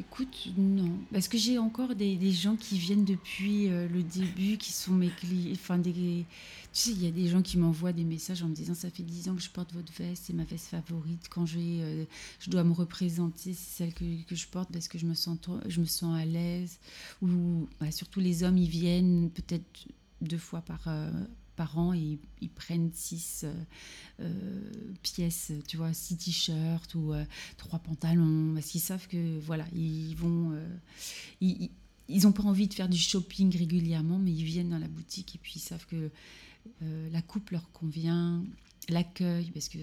Speaker 2: Écoute, non. Parce que j'ai encore des, gens qui viennent depuis euh, le début, qui sont mes clients. Enfin, tu sais, il y a des gens qui m'envoient des messages en me disant Ça fait 10 ans que je porte votre veste, c'est ma veste favorite. Quand euh, je dois me représenter, c'est celle que, je porte parce que je me sens, je me sens à l'aise. Ou bah, surtout les hommes, ils viennent peut-être deux fois par, euh, par an et ils prennent six euh, euh, pièces, tu vois, six t-shirts ou euh, trois pantalons, parce qu'ils savent que voilà, ils vont, ils, n'ont pas envie de faire du shopping régulièrement, mais ils viennent dans la boutique et puis ils savent que la coupe leur convient, l'accueil, parce que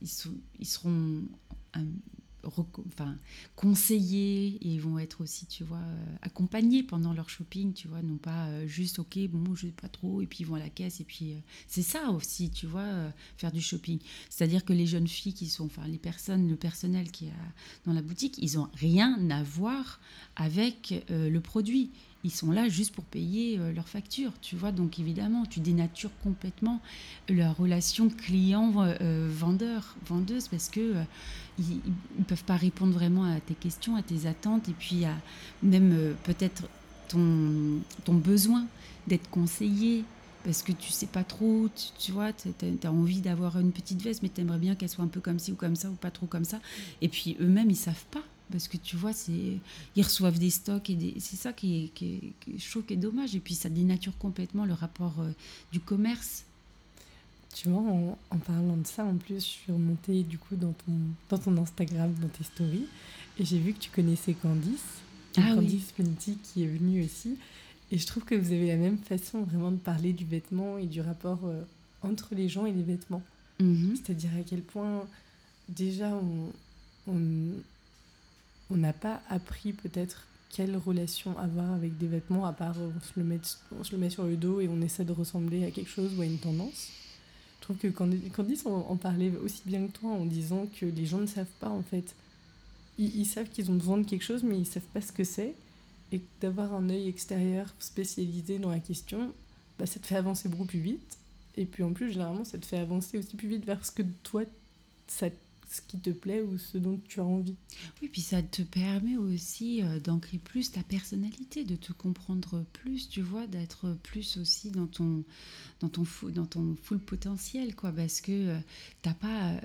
Speaker 2: ils, sont, ils seront enfin, conseillés et vont être aussi, tu vois, euh, accompagnés pendant leur shopping, tu vois, non pas euh, juste, ok, bon, je sais pas trop, et puis ils vont à la caisse, et puis euh, c'est ça aussi, tu vois, faire du shopping. C'est-à-dire que les jeunes filles qui sont, enfin, les personnes, le personnel qui est dans la boutique, ils ont rien à voir avec le produit ils sont là juste pour payer euh, leurs factures, tu vois. Donc évidemment, tu dénatures complètement leur relation client-vendeur, vendeuse, parce que euh, ils, ne peuvent pas répondre vraiment à tes questions, à tes attentes, et puis à même euh, peut-être ton, ton besoin d'être conseillé, parce que tu sais pas trop, tu, vois, tu as, envie d'avoir une petite veste, mais tu aimerais bien qu'elle soit un peu comme ci ou comme ça, ou pas trop comme ça. Et puis eux-mêmes, ils savent pas parce que tu vois, c'est ils reçoivent des stocks et c'est ça qui est, qui, est, et dommage. Et puis ça dénature complètement le rapport euh, du commerce.
Speaker 1: Tu vois, en, parlant de ça, en plus, je suis remontée du coup dans ton, dans ton Instagram, dans tes stories, et j'ai vu que tu connaissais Candice, ah, Candice oui. qui est venue aussi. Et je trouve que vous avez la même façon vraiment de parler du vêtement et du rapport euh, entre les gens et les vêtements. Mhm. C'est-à-dire à quel point déjà on, on, on n'a pas appris peut-être quelle relation avoir avec des vêtements, à part on se, le met, on se le met sur le dos et on essaie de ressembler à quelque chose ou à une tendance. Je trouve que Candice on en parlait aussi bien que toi en disant que les gens ne savent pas en fait. Ils, savent qu'ils ont besoin de quelque chose mais ils savent pas ce que c'est. Et d'avoir un œil extérieur spécialisé dans la question, bah, ça te fait avancer beaucoup plus vite. Et puis en plus, généralement, ça te fait avancer aussi plus vite vers ce que toi, ça ce qui te plaît ou ce dont tu as envie.
Speaker 2: Oui, puis ça te permet aussi euh, d'ancrer plus ta personnalité, de te comprendre plus, tu vois, d'être plus aussi dans ton, dans ton, dans ton full potentiel, quoi, parce que euh, tu n'as pas euh,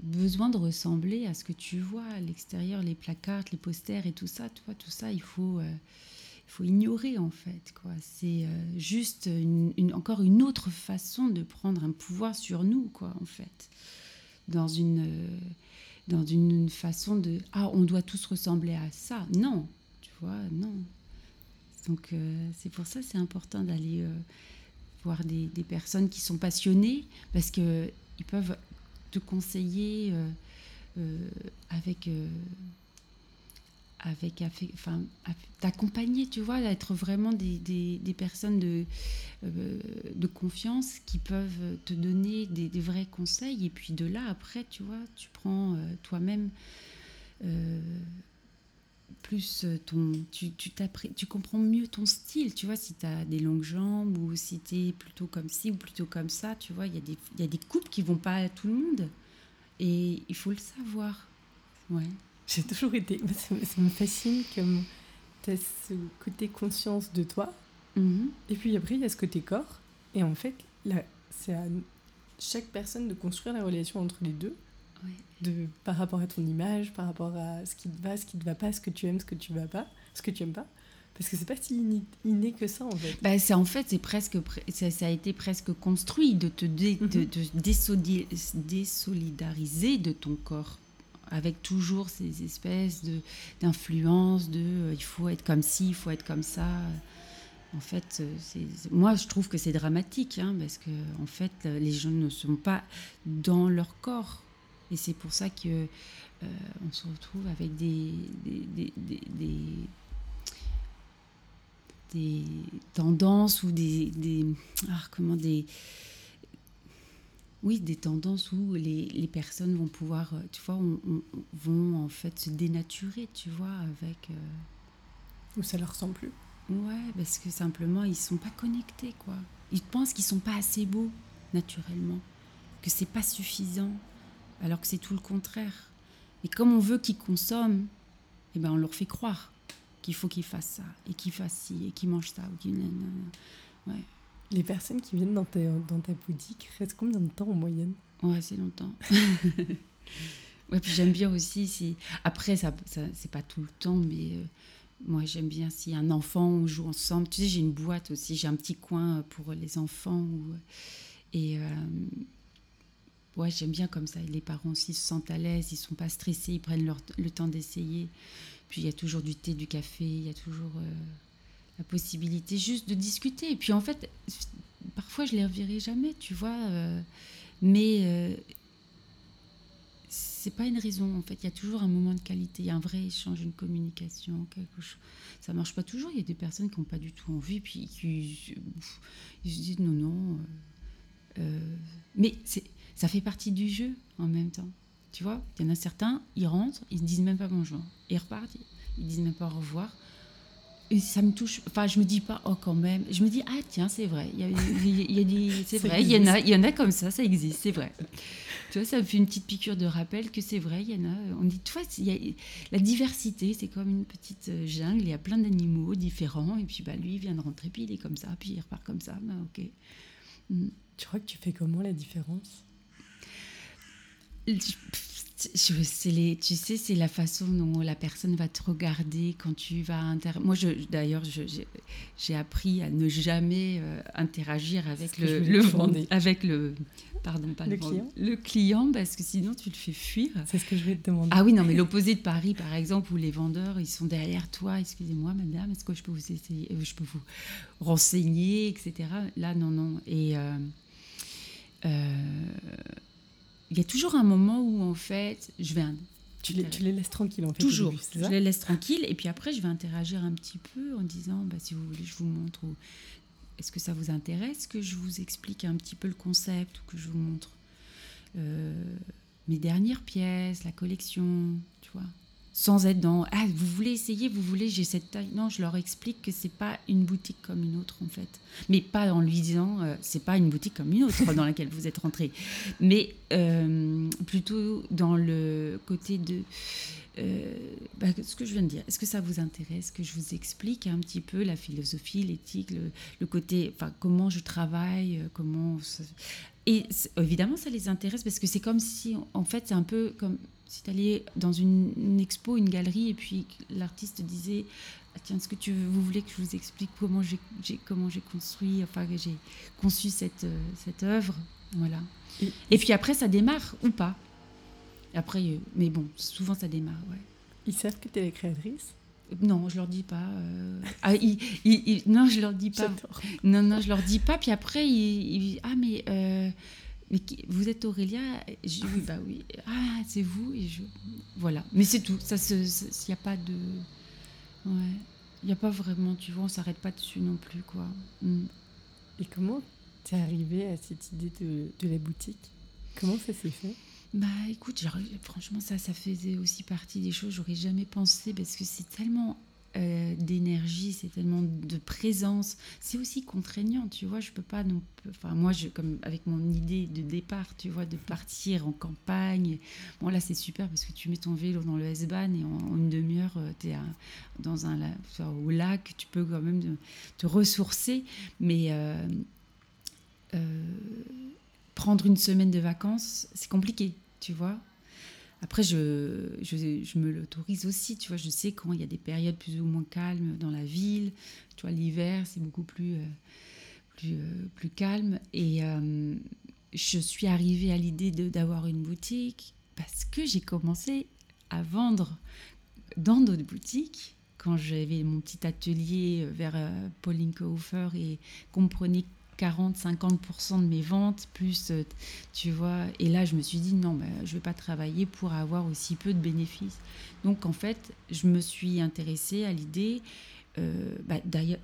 Speaker 2: besoin de ressembler à ce que tu vois à l'extérieur, les placards, les posters et tout ça, tu vois, tout ça, il faut... il faut ignorer en fait quoi c'est juste encore une autre façon de prendre un pouvoir sur nous quoi en fait dans une, dans une façon de ah on doit tous ressembler à ça. Non, tu vois, non. Donc euh, c'est pour ça c'est important d'aller euh, voir des, des, personnes qui sont passionnées parce que ils peuvent te conseiller euh, avec avec enfin, t'accompagner, tu vois, être vraiment des, des, personnes de, euh, de confiance qui peuvent te donner des, vrais conseils. Et puis de là, après, tu vois, tu prends euh, toi-même euh, plus ton. Tu, tu, tu comprends mieux ton style, tu vois, si tu as des longues jambes ou si tu es plutôt comme ci ou plutôt comme ça, tu vois, il y, a des, y a des coupes qui vont pas à tout le monde. Et il faut le savoir. Ouais.
Speaker 1: J'ai toujours été. Ça, me fascine comme tu as ce côté conscience de toi. Mhm. Et puis après, il y a ce côté corps. Et en fait, c'est à chaque personne de construire la relation entre les deux. De, par rapport à ton image, par rapport à ce qui te va, ce qui te va pas, ce que tu aimes, ce que tu vas pas, ce que tu aimes pas. Parce que c'est pas si inné, que ça en fait.
Speaker 2: Bah, c'est en fait c'est presque ça, ça, a été presque construit de te dé, de, mhm. désolidariser de ton corps avec toujours ces espèces de d'influence de euh, il faut être comme ci, il faut être comme ça. En fait, euh, moi je trouve que c'est dramatique hein, parce que en fait les gens ne sont pas dans leur corps et c'est pour ça que euh, on se retrouve avec des des, des, tendances ou des ah, comment des oui, des tendances où les, les, personnes vont pouvoir, euh, tu vois, vont en fait se dénaturer, tu vois, avec... Euh,
Speaker 1: Ou ça leur ressemble plus.
Speaker 2: Ouais, parce que simplement, ils sont pas connectés, quoi. Ils pensent qu'ils sont pas assez beaux, naturellement, que c'est pas suffisant, alors que c'est tout le contraire. Et comme on veut qu'ils consomment, eh ben on leur fait croire qu'il faut qu'ils fassent ça, et qu'ils fassent ci, et qu'ils mangent ça, ou
Speaker 1: Ouais. Les personnes qui viennent dans ta, dans ta boutique restent combien de temps en moyenne?
Speaker 2: C'est longtemps. ouais, puis j'aime bien aussi si. Après, ça, ça c'est pas tout le temps, mais euh, moi j'aime bien si un enfant, on joue ensemble. Tu sais, j'ai une boîte aussi, j'ai un petit coin pour les enfants. et. Euh, ouais, j'aime bien comme ça. les parents aussi se sentent à l'aise, ils sont pas stressés, ils prennent leur, le temps d'essayer. Puis il y a toujours du thé, du café, il y a toujours. Euh, la possibilité juste de discuter. Et puis en fait, parfois je les reverrai jamais, tu vois. Euh, mais euh, c'est pas une raison. En fait, il y a toujours un moment de qualité, un vrai échange, une communication, quelque chose. Ça marche pas toujours. Il y a des personnes qui n'ont pas du tout envie, puis qui ils se disent non, non. Euh, mais c'est, ça fait partie du jeu en même temps. Tu vois, il y en a certains, ils rentrent, ils ne disent même pas bonjour. Ils repartent, ils disent même pas au revoir ça me touche. Enfin, je me dis pas, oh, quand même. Je me dis, ah, tiens, c'est vrai. Il y a, c'est vrai. Il y, en a, il y en a comme ça, ça existe, c'est vrai. Tu vois, ça me fait une petite piqûre de rappel que c'est vrai. Il y en a. On dit, tu vois, il y a, la diversité, c'est comme une petite euh, jungle. Il y a plein d'animaux différents. Et puis, bah, lui, il vient de rentrer, puis il est comme ça, puis il repart comme ça. Bah, ok.
Speaker 1: Mm. Tu crois que tu fais comment la différence?
Speaker 2: Je, les, tu sais, c'est la façon dont la personne va te regarder quand tu vas inter... Moi, d'ailleurs, j'ai appris à ne jamais euh, interagir avec le, le avec le, pardon, pas le, client. le client, parce que sinon tu le fais fuir.
Speaker 1: C'est ce que je vais te demander.
Speaker 2: Ah oui, non, mais l'opposé de Paris, par exemple, où les vendeurs, ils sont derrière toi. Excusez-moi, madame, est-ce que je peux vous essayer, euh, je peux vous renseigner, etc. Là, non, non. Et euh, il y a toujours un moment où, en fait, je vais.
Speaker 1: Tu les, tu les laisses tranquilles, en fait.
Speaker 2: Toujours. je les laisse tranquilles. Et puis après, je vais interagir un petit peu en disant bah, si vous voulez, je vous montre. Est-ce que ça vous intéresse que je vous explique un petit peu le concept ou que je vous montre euh, mes dernières pièces, la collection, tu vois sans être dans ah vous voulez essayer vous voulez j'ai cette taille non je leur explique que c'est pas une boutique comme une autre en fait. Mais pas en lui disant euh, c'est pas une boutique comme une autre dans laquelle vous êtes rentré mais euh, plutôt dans le côté de euh, bah, ce que je viens de dire. Est-ce que ça vous intéresse que je vous explique un petit peu la philosophie l'éthique le, côté enfin comment je travaille comment et évidemment ça les intéresse parce que c'est comme si en fait c'est un peu comme si tu allais dans une, expo, une galerie, et puis l'artiste disait ah, Tiens, est-ce que tu, vous voulez que je vous explique comment j'ai, comment j'ai construit, enfin, que j'ai conçu cette, euh, cette œuvre? Voilà. Et, puis après, ça démarre ou pas? Après, euh, mais bon, souvent ça démarre, ouais.
Speaker 1: Ils savent que tu es la créatrice?
Speaker 2: Non, je leur dis pas. Euh. Ah, non, je leur dis pas. Non, non, je leur dis pas. Puis après, ils, ah mais mais vous êtes Aurélia Je oui, bah oui. Ah, c'est vous et je voilà. Mais c'est tout. Ça il n'y a pas de ouais, il n'y a pas vraiment, tu vois, on s'arrête pas dessus non plus quoi. Mm.
Speaker 1: Et comment tu es arrivée à cette idée de, de la boutique? Comment ça s'est fait?
Speaker 2: Bah écoute, franchement ça, ça faisait aussi partie des choses, j'aurais jamais pensé parce que c'est tellement euh, d'énergie, c'est tellement de présence. C'est aussi contraignant, tu vois. Je peux pas non Enfin, moi, je, comme avec mon idée de départ, tu vois, de partir en campagne. Bon, là, c'est super parce que tu mets ton vélo dans le S-Bahn et en, une demi-heure, euh, tu es dans un au lac. Tu peux quand même te ressourcer. Mais. Euh, prendre une semaine de vacances, c'est compliqué, tu vois. Après, je, je, me l'autorise aussi, tu vois. Je sais quand il y a des périodes plus ou moins calmes dans la ville. Tu vois, l'hiver, c'est beaucoup plus, euh, plus, euh, plus calme. Et euh, je suis arrivée à l'idée d'avoir une boutique parce que j'ai commencé à vendre dans d'autres boutiques quand j'avais mon petit atelier vers Pauline et qu'on 40-50% de mes ventes, plus, euh, tu vois. Et là, je me suis dit, non, bah, je ne vais pas travailler pour avoir aussi peu de bénéfices. Donc, en fait, je me suis intéressée à l'idée. Euh, bah, d'ailleurs,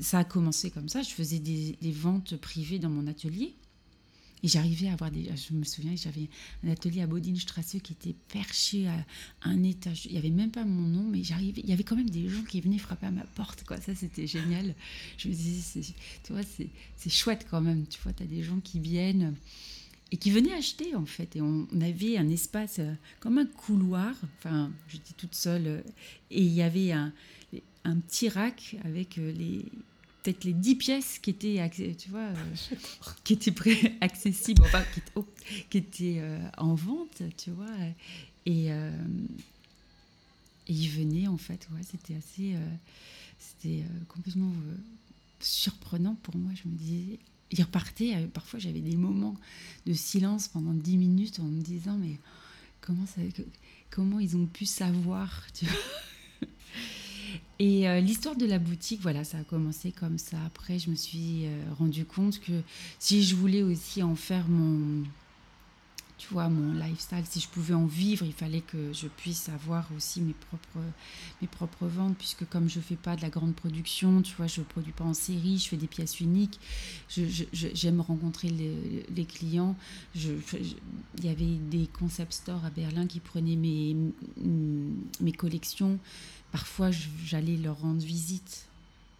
Speaker 2: ça a commencé comme ça. Je faisais des ventes privées dans mon atelier. Et j'arrivais à avoir des. Je me souviens j'avais un atelier à Bodinstrasse qui était perché à un étage. Il n'y avait même pas mon nom, mais j'arrivais. Il y avait quand même des gens qui venaient frapper à ma porte, quoi. Ça, c'était génial. Je me disais, tu vois, c'est chouette quand même. Tu vois, tu as des gens qui viennent et qui venaient acheter, en fait. Et on, avait un espace euh, comme un couloir. Enfin, j'étais toute seule. Euh, et il y avait un, un petit rack avec euh, les peut-être les 10 pièces qui étaient, tu vois, euh, qui étaient pré accessibles, enfin, qui, oh, étaient euh, en vente, tu vois. Et, euh, et ils venaient, en fait, ouais, c'était assez. c'était complètement surprenant pour moi. Je me disais. Ils repartaient, parfois j'avais des moments de silence pendant 10 minutes en me disant, mais comment, ça, comment ils ont pu savoir, tu vois? Et euh, l'histoire de la boutique, voilà, ça a commencé comme ça. Après, je me suis euh, rendu compte que si je voulais aussi en faire mon, tu vois, mon lifestyle, si je pouvais en vivre, il fallait que je puisse avoir aussi mes propres, mes propres ventes, puisque comme je fais pas de la grande production, tu vois, je produis pas en série, je fais des pièces uniques, j'aime rencontrer les, les clients. il y avait des concept stores à Berlin qui prenaient mes, mes collections Parfois, j'allais leur rendre visite.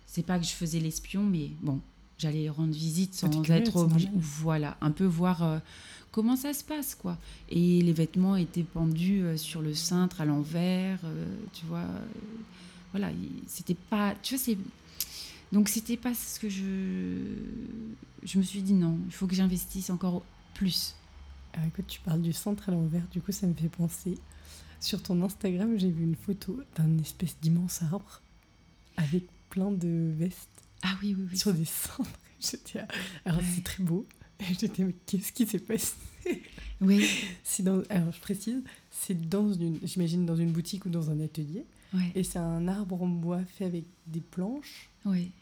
Speaker 2: C'est pas que je faisais l'espion, mais bon, j'allais leur rendre visite sans être obligée. Voilà, un peu voir euh, comment ça se passe, quoi. Et les vêtements étaient pendus euh, sur le cintre à l'envers, euh, tu vois. voilà, c'était pas. Tu vois, c'est. Donc, c'était pas ce que je. Je me suis dit non, il faut que j'investisse encore plus.
Speaker 1: Ah, écoute, tu parles du centre à l'envers, du coup, ça me fait penser sur ton Instagram, j'ai vu une photo d'un espèce d'immense arbre avec plein de vestes.
Speaker 2: Ah oui, oui, oui.
Speaker 1: Sur des cendres. Alors, c'est très beau. Et j'étais, mais qu'est-ce qui s'est passé?
Speaker 2: Oui.
Speaker 1: Dans... Alors, je précise, c'est dans une, j'imagine, dans une boutique ou dans un atelier. Et c'est un arbre en bois fait avec des planches.
Speaker 2: Oui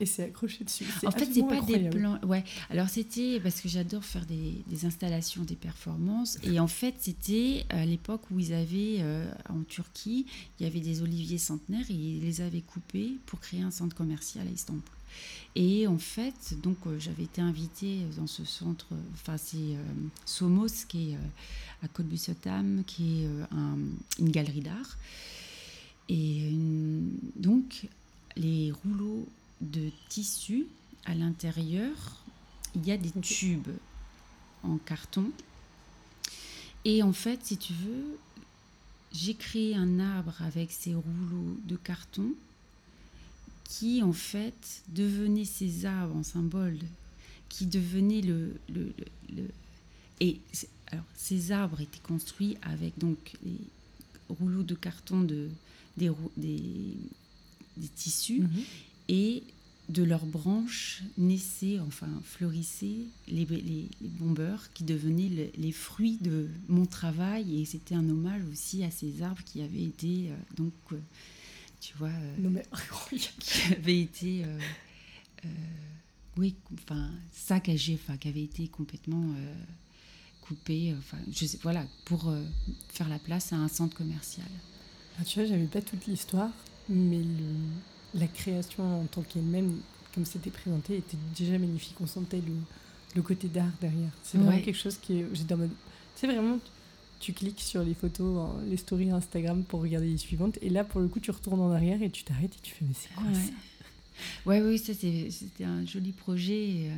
Speaker 1: et c'est accroché dessus.
Speaker 2: En fait, c'est pas des plans. Ouais. Alors c'était parce que j'adore faire des, installations, des performances. Et en fait, c'était à l'époque où ils avaient euh, en Turquie, il y avait des oliviers centenaires et ils les avaient coupés pour créer un centre commercial à Istanbul. Et en fait, donc euh, j'avais été invitée dans ce centre. Enfin, c'est euh, Somos qui est à côte qui est une galerie d'art. Et donc les rouleaux de tissu à l'intérieur, il y a des tubes en carton. Et en fait, si tu veux, j'ai créé un arbre avec ces rouleaux de carton qui, en fait, devenaient ces arbres en symbole, qui devenaient le... le, et alors, ces arbres étaient construits avec donc les rouleaux de carton de, des, des, tissus. Mhm et de leurs branches naissaient, enfin fleurissaient les, les, bombeurs qui devenaient les fruits de mon travail et c'était un hommage aussi à ces arbres qui avaient été euh, donc euh, tu vois
Speaker 1: euh,
Speaker 2: qui avaient été oui, enfin, saccagé, enfin, qui avait été complètement coupé, enfin, je sais, voilà, pour faire la place à un centre commercial.
Speaker 1: Ah, tu vois, j'avais pas toute l'histoire, mais la création en tant qu'elle-même, comme c'était présenté, était déjà magnifique. On sentait le, le côté d'art derrière. C'est vraiment quelque chose qui est. J'étais en mode. C'est vraiment. Tu cliques sur les photos, les stories Instagram pour regarder les suivantes. Et là, pour le coup, tu retournes en arrière et tu t'arrêtes et tu fais Mais c'est quoi ça?
Speaker 2: Ouais, oui, ça c'était un joli projet. Euh,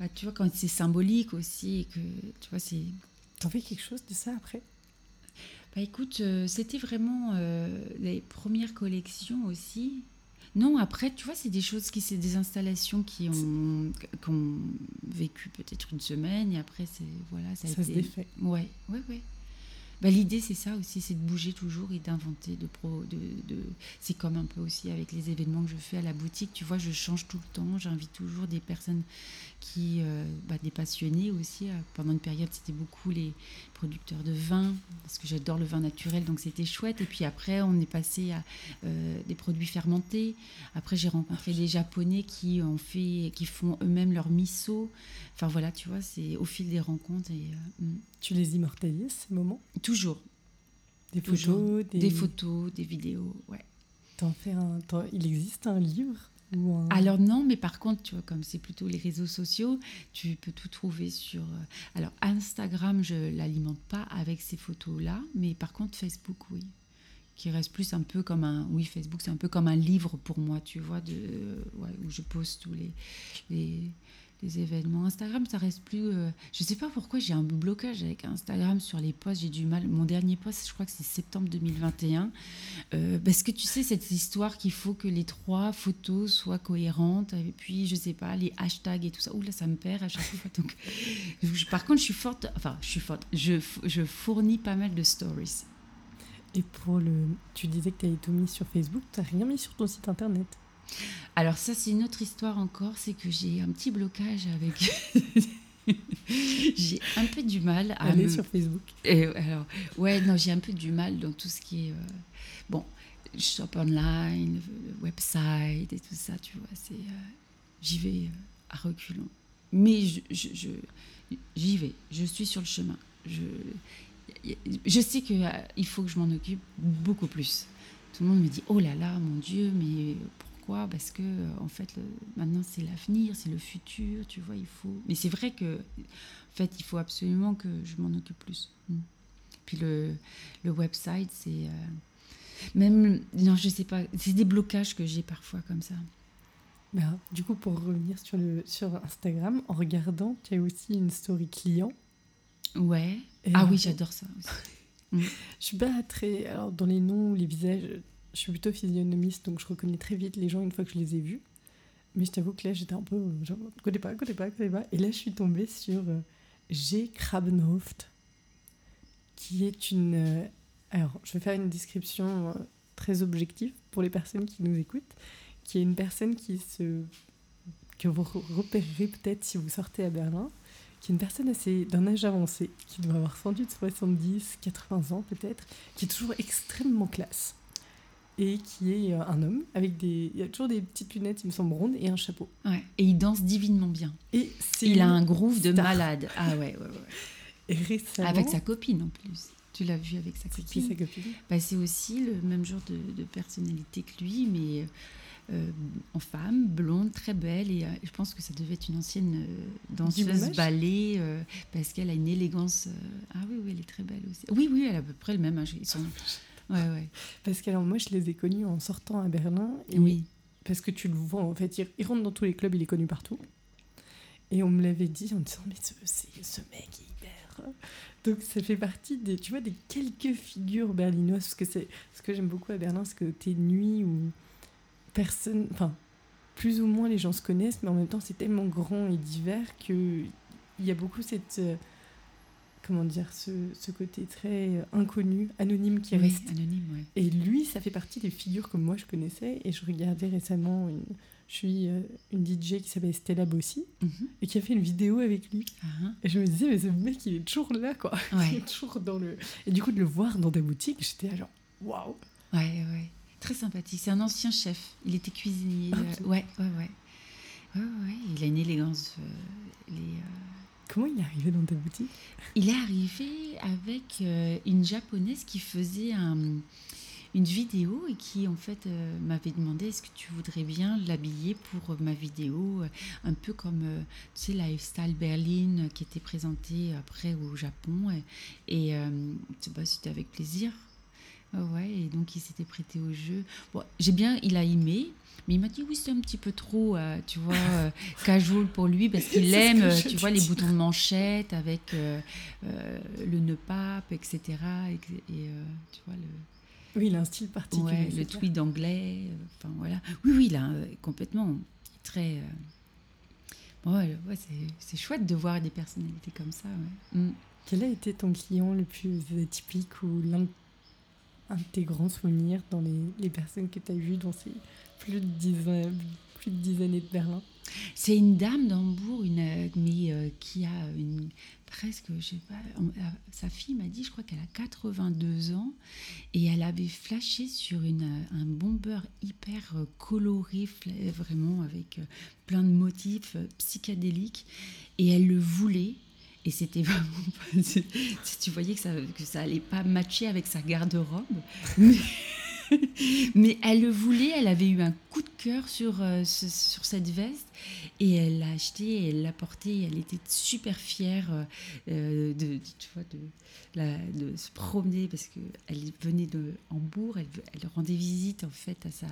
Speaker 2: bah, tu vois, quand c'est symbolique aussi, que tu vois, c'est.
Speaker 1: T'en fais quelque chose de ça après?
Speaker 2: Bah écoute, euh, c'était vraiment euh, les premières collections aussi. Non, après, tu vois, c'est des choses qui, c'est des installations qui ont, ont vécu peut-être une semaine et après, c'est voilà,
Speaker 1: ça, a été... se défait.
Speaker 2: Ouais, ouais, ouais. Bah, l'idée, c'est ça aussi, c'est de bouger toujours et d'inventer, de pro, de, de... c'est comme un peu aussi avec les événements que je fais à la boutique. Tu vois, je change tout le temps. J'invite toujours des personnes qui, euh, bah, des passionnés aussi. Euh, pendant une période, c'était beaucoup les producteurs de vin parce que j'adore le vin naturel, donc c'était chouette. Et puis après, on est passé à euh, des produits fermentés. Après, j'ai rencontré des Japonais qui ont fait, qui font eux-mêmes leur miso. Enfin voilà, tu vois, c'est au fil des rencontres et.
Speaker 1: Hmm. Tu les immortalises ces moments?
Speaker 2: Toujours.
Speaker 1: Des photos,
Speaker 2: Des... photos, des vidéos, ouais.
Speaker 1: T'en fais un... Il existe un livre?
Speaker 2: Alors non, mais par contre, tu vois, comme c'est plutôt les réseaux sociaux, tu peux tout trouver sur... Euh, alors Instagram, je l'alimente pas avec ces photos-là, mais par contre Facebook, oui. Qui reste plus un peu comme un oui Facebook c'est un peu comme un livre pour moi tu vois de ouais, où je pose tous les les événements. Instagram, ça reste plus. Euh, je sais pas pourquoi j'ai un blocage avec Instagram sur les posts. J'ai du mal. Mon dernier post, je crois que c'est septembre 2021. Euh, parce que tu sais, cette histoire qu'il faut que les trois photos soient cohérentes. Et puis, je sais pas, les hashtags et tout ça. Ouh là, ça me perd à chaque fois. Donc, par contre, je suis forte. Enfin, je suis forte. Je, je fournis pas mal de stories.
Speaker 1: Et pour le. Tu disais que tu avais tout mis sur Facebook. Tu rien mis sur ton site internet
Speaker 2: alors ça, c'est une autre histoire encore, c'est que j'ai un petit blocage avec... j'ai un peu du mal
Speaker 1: à... Aller sur Facebook.
Speaker 2: Et alors, ouais, non, j'ai un peu du mal dans tout ce qui est... Euh, bon, shop online, website et tout ça, tu vois, c'est... Euh, j'y vais euh, à reculons. Mais je, je, j'y vais, je suis sur le chemin. Je, je sais qu'il il faut que je m'en occupe beaucoup plus. Tout le monde me dit, oh là là, mon Dieu, mais pourquoi Parce que en fait, maintenant c'est l'avenir, c'est le futur, tu vois. Il faut. Mais c'est vrai que, en fait, il faut absolument que je m'en occupe plus. Mm. Puis le, le website, c'est euh, même, non, je sais pas, c'est des blocages que j'ai parfois comme ça.
Speaker 1: Ben, du coup, pour revenir sur, le, sur Instagram, en regardant, tu as aussi une story client.
Speaker 2: Ouais. ah oui, j'adore ça aussi.
Speaker 1: Mm. Je suis pas très. Alors, dans les noms les visages, je suis plutôt physionomiste, donc je reconnais très vite les gens une fois que je les ai vus. Mais je t'avoue que là, j'étais un peu genre, connais pas, connais pas, connais pas. Et là, je suis tombée sur euh, G. Krabenhoft, qui est une. Euh, alors, je vais faire une description euh, très objective pour les personnes qui nous écoutent, qui est une personne qui se. que vous repérerez peut-être si vous sortez à Berlin, qui est une personne assez d'un âge avancé, qui doit avoir sans doute 70, 80 ans peut-être, qui est toujours extrêmement classe et qui est euh, un homme avec des. Il y a toujours des petites lunettes, il me semble rondes, et un chapeau.
Speaker 2: Ouais. Et il danse divinement bien. Et il a un groove de malade. Ah ouais, ouais, ouais.
Speaker 1: Et récemment...
Speaker 2: Avec sa copine en plus. Tu l'as vu avec sa copine.
Speaker 1: Qui, sa copine?
Speaker 2: Bah, C'est aussi le même genre de, personnalité que lui, mais euh, en femme, blonde, très belle. Et euh, je pense que ça devait être une ancienne danseuse ballet, parce qu'elle a une élégance. ah oui, oui, elle est très belle aussi. Oui, oui, elle a à peu près le même âge. Ils sont Ouais, ouais.
Speaker 1: Parce que moi, je les ai connus en sortant à Berlin. Et oui. Parce que tu le vois, en fait, il, rentre dans tous les clubs, il est connu partout. Et on me l'avait dit en disant, mais ce, ce mec est hyper. Donc ça fait partie des, tu vois, des quelques figures berlinoises. Parce que c'est ce que j'aime beaucoup à Berlin, c'est que t'es nuit où personne. Enfin, plus ou moins les gens se connaissent, mais en même temps, c'est tellement grand et divers qu'il y a beaucoup cette comment dire, ce, ce, côté très euh, inconnu, anonyme qui reste.
Speaker 2: Anonyme, ouais.
Speaker 1: Et lui, ça fait partie des figures que moi je connaissais. Et je regardais récemment, une, je suis euh, une DJ qui s'appelle Stella Bossi mhm. et qui a fait une vidéo avec lui. Uh-huh. Et je me disais, mais ce mec, il est toujours là, quoi. il est toujours dans le. Et du coup, de le voir dans des boutiques, j'étais genre, waouh!
Speaker 2: Ouais, ouais. Très sympathique. C'est un ancien chef. Il était cuisinier. Ah, euh, ouais, ouais, ouais. Ouais, ouais, il a une élégance. euh, les, euh,
Speaker 1: Comment il est arrivé dans ta boutique?
Speaker 2: Il est arrivé avec euh, une japonaise qui faisait un- une vidéo et qui en fait euh, m'avait demandé est-ce que tu voudrais bien l'habiller pour euh, ma vidéo, un peu comme tu sais Lifestyle Berlin qui était présenté après au Japon et, et pas, c'était avec plaisir. Ouais, ouais, et donc il s'était prêté au jeu. Bon, j'ai bien, il a aimé, mais il m'a dit oui, c'est un petit peu trop, euh, tu vois, euh, casual pour lui parce qu'il aime, euh, tu vois, les boutons de manchette avec euh, le nœud pape, etc. Et, tu vois, le,
Speaker 1: Oui, il a un style particulier.
Speaker 2: ouais, le tweed anglais. Enfin, voilà. Oui, oui, là, complètement. Très. bon, ouais, ouais, c'est- c'est chouette de voir des personnalités comme ça. ouais. Mm.
Speaker 1: Quel a été ton client le plus atypique ou l'un un de tes grands souvenirs dans les, les personnes que tu as vues dans ces plus de dix, ans- plus de années de Berlin?
Speaker 2: C'est une dame d'Hambourg, euh, mais euh, qui a une presque, je sais pas, euh, sa fille m'a dit, je crois qu'elle a 82 ans, et elle avait flashé sur une, un bomber hyper coloré, vraiment avec plein de motifs psychédéliques, et elle le voulait. Et c'était vraiment c'est- tu voyais que ça, que ça allait pas matcher avec sa garde-robe. Mais, mais elle le voulait, elle avait eu un coup de cœur sur, euh, sur cette veste et elle l'a acheté et elle l'a portée. Elle était super fière euh, euh, de, tu vois, de, de se promener parce qu'elle venait de Hambourg, elle, rendait visite en fait à sa,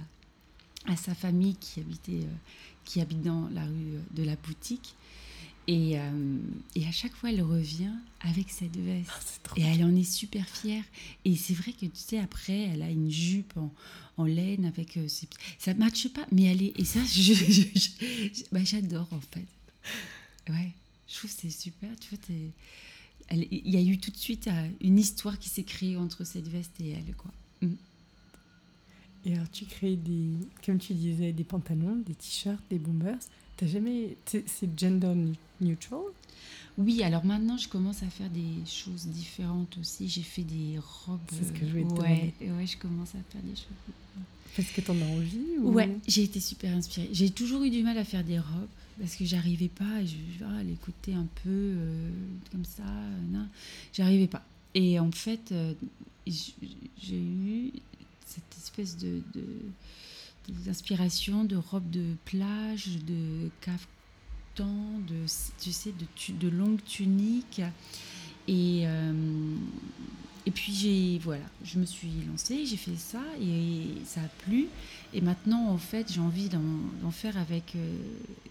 Speaker 2: à sa famille qui habitait, qui habite dans la rue de la boutique. Et, euh, et à chaque fois, elle revient avec cette veste.
Speaker 1: Ah,
Speaker 2: Et elle en est super fière. Et c'est vrai que tu sais, après, elle a une jupe en, en laine avec. euh, ses- ça ne matche pas, mais elle est. Et ça, je- je- je- bah, j'adore en fait. Ouais, je trouve que c'est super. Tu vois, elle- il y a eu tout de suite euh, une histoire qui s'est créée entre cette veste et elle, quoi.
Speaker 1: Et alors, tu crées des, comme tu disais, des pantalons, des t-shirts, des bombers. T'as jamais. C'est gender ne- neutral?
Speaker 2: Oui, alors maintenant, je commence à faire des choses différentes aussi. J'ai fait des robes.
Speaker 1: C'est ce que je voulais te
Speaker 2: ouais, ouais, je commence à faire des choses.
Speaker 1: Parce que t'en as envie ou...
Speaker 2: Ouais, j'ai été super inspirée. J'ai toujours eu du mal à faire des robes parce que j'arrivais pas. Je ah, les côtés un peu euh, comme ça, euh, non, j'arrivais pas. Et en fait, euh, j'ai eu cette espèce de, de, d'inspiration de robes de plage, de caftan, de tu sais, de, longues tuniques. Et, euh, et puis voilà, je me suis lancée, j'ai fait ça et ça a plu. Et maintenant, en fait, j'ai envie d'en faire avec euh,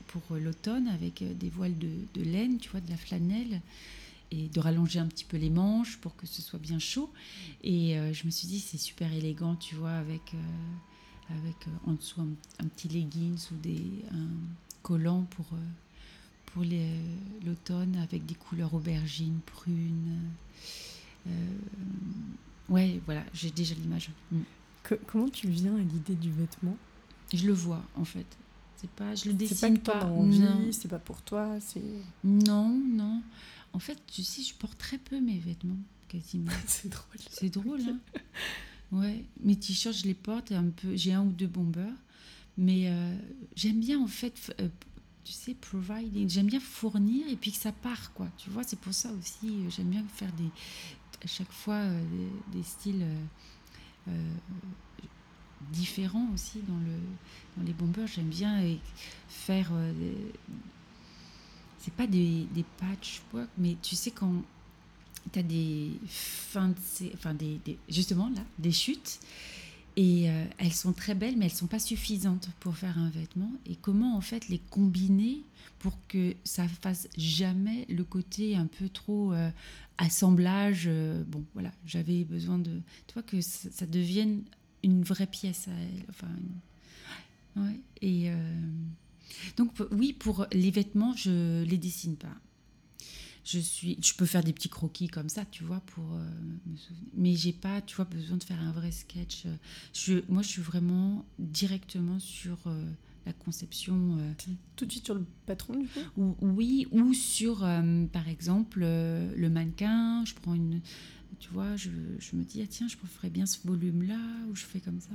Speaker 2: pour l'automne avec euh, des voiles de, laine, tu vois, de la flanelle et de rallonger un petit peu les manches pour que ce soit bien chaud. Et je me suis dit c'est super élégant, tu vois, avec avec euh, en dessous un, un petit leggings ou des un collant pour euh, pour les- l'automne avec des couleurs aubergines, prunes. Euh, ouais, voilà, j'ai déjà l'image. Mm.
Speaker 1: Co- comment tu viens à l'idée du vêtement?
Speaker 2: Je le vois en fait. C'est pas, je le
Speaker 1: pas
Speaker 2: dessine pas.
Speaker 1: c'est pas pour toi, c'est.
Speaker 2: non, non. En fait, tu sais, je porte très peu mes vêtements, quasiment.
Speaker 1: c'est drôle.
Speaker 2: C'est drôle, hein Ouais, mes t-shirts, je les porte un peu. J'ai un ou deux bombers, mais euh, j'aime bien en fait, euh, tu sais, providing. J'aime bien fournir et puis que ça part, quoi. Tu vois, c'est pour ça aussi. euh, J'aime bien faire des, à chaque fois des, styles différents aussi dans le dans les bombers. J'aime bien faire. c'est pas des, des patchwork, mais tu sais quand tu as des fins de enfin des, justement là des chutes. Et euh, elles sont très belles mais elles sont pas suffisantes pour faire un vêtement. Et comment en fait les combiner pour que ça fasse jamais le côté un peu trop euh, assemblage euh, bon voilà. J'avais besoin de tu vois que ça, devienne une vraie pièce à elle enfin ouais, et donc oui pour les vêtements je les dessine pas je suis je peux faire des petits croquis comme ça tu vois pour euh, me souvenir. Mais j'ai pas tu vois besoin de faire un vrai sketch. Je moi je suis vraiment directement sur euh, la conception euh,
Speaker 1: Tout de suite sur le patron, du coup?
Speaker 2: ou, oui ou sur par exemple le mannequin je prends une tu vois, je, je me dis, ah, tiens, je ferais bien ce volume-là, ou je fais comme ça.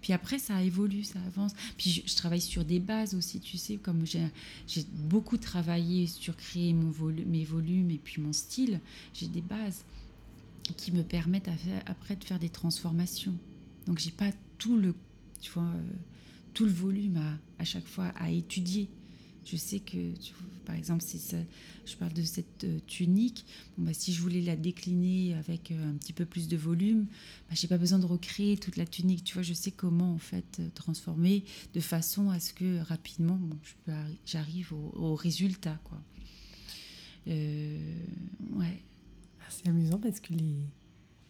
Speaker 2: Puis après, ça évolue, ça avance. Puis je, travaille sur des bases aussi, tu sais, comme j'ai beaucoup travaillé sur créer mon volume, mes volumes et puis mon style, j'ai des bases qui me permettent après de faire des transformations. Donc j'ai pas tout le, tu vois, euh, tout le volume à, à chaque fois à étudier. Je sais que, par exemple, si je parle de cette euh, tunique, bah, si je voulais la décliner avec euh, un petit peu plus de volume, bah, j'ai pas besoin de recréer toute la tunique. Tu vois, je sais comment en fait transformer de façon à ce que rapidement, j'arrive au, résultat, ouais.
Speaker 1: Ah, c'est amusant parce que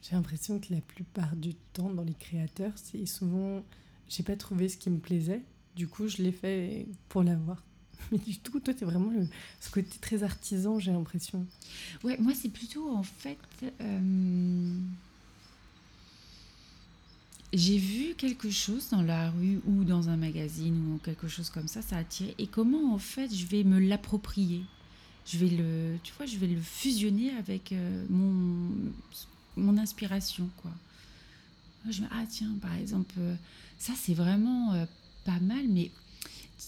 Speaker 1: j'ai l'impression que la plupart du temps dans les créateurs, c'est souvent j'ai pas trouvé ce qui me plaisait, du coup je l'ai fait pour l'avoir. Mais du tout, toi, tu vraiment le, ce côté très artisan, j'ai l'impression.
Speaker 2: Ouais, moi, c'est plutôt en fait. Euh, j'ai vu quelque chose dans la rue ou dans un magazine ou quelque chose comme ça, ça a attiré. Et comment en fait je vais me l'approprier? Je vais le, tu vois, je vais le fusionner avec euh, mon, mon inspiration, quoi. Je me ah tiens, par exemple, euh, ça c'est vraiment pas mal, mais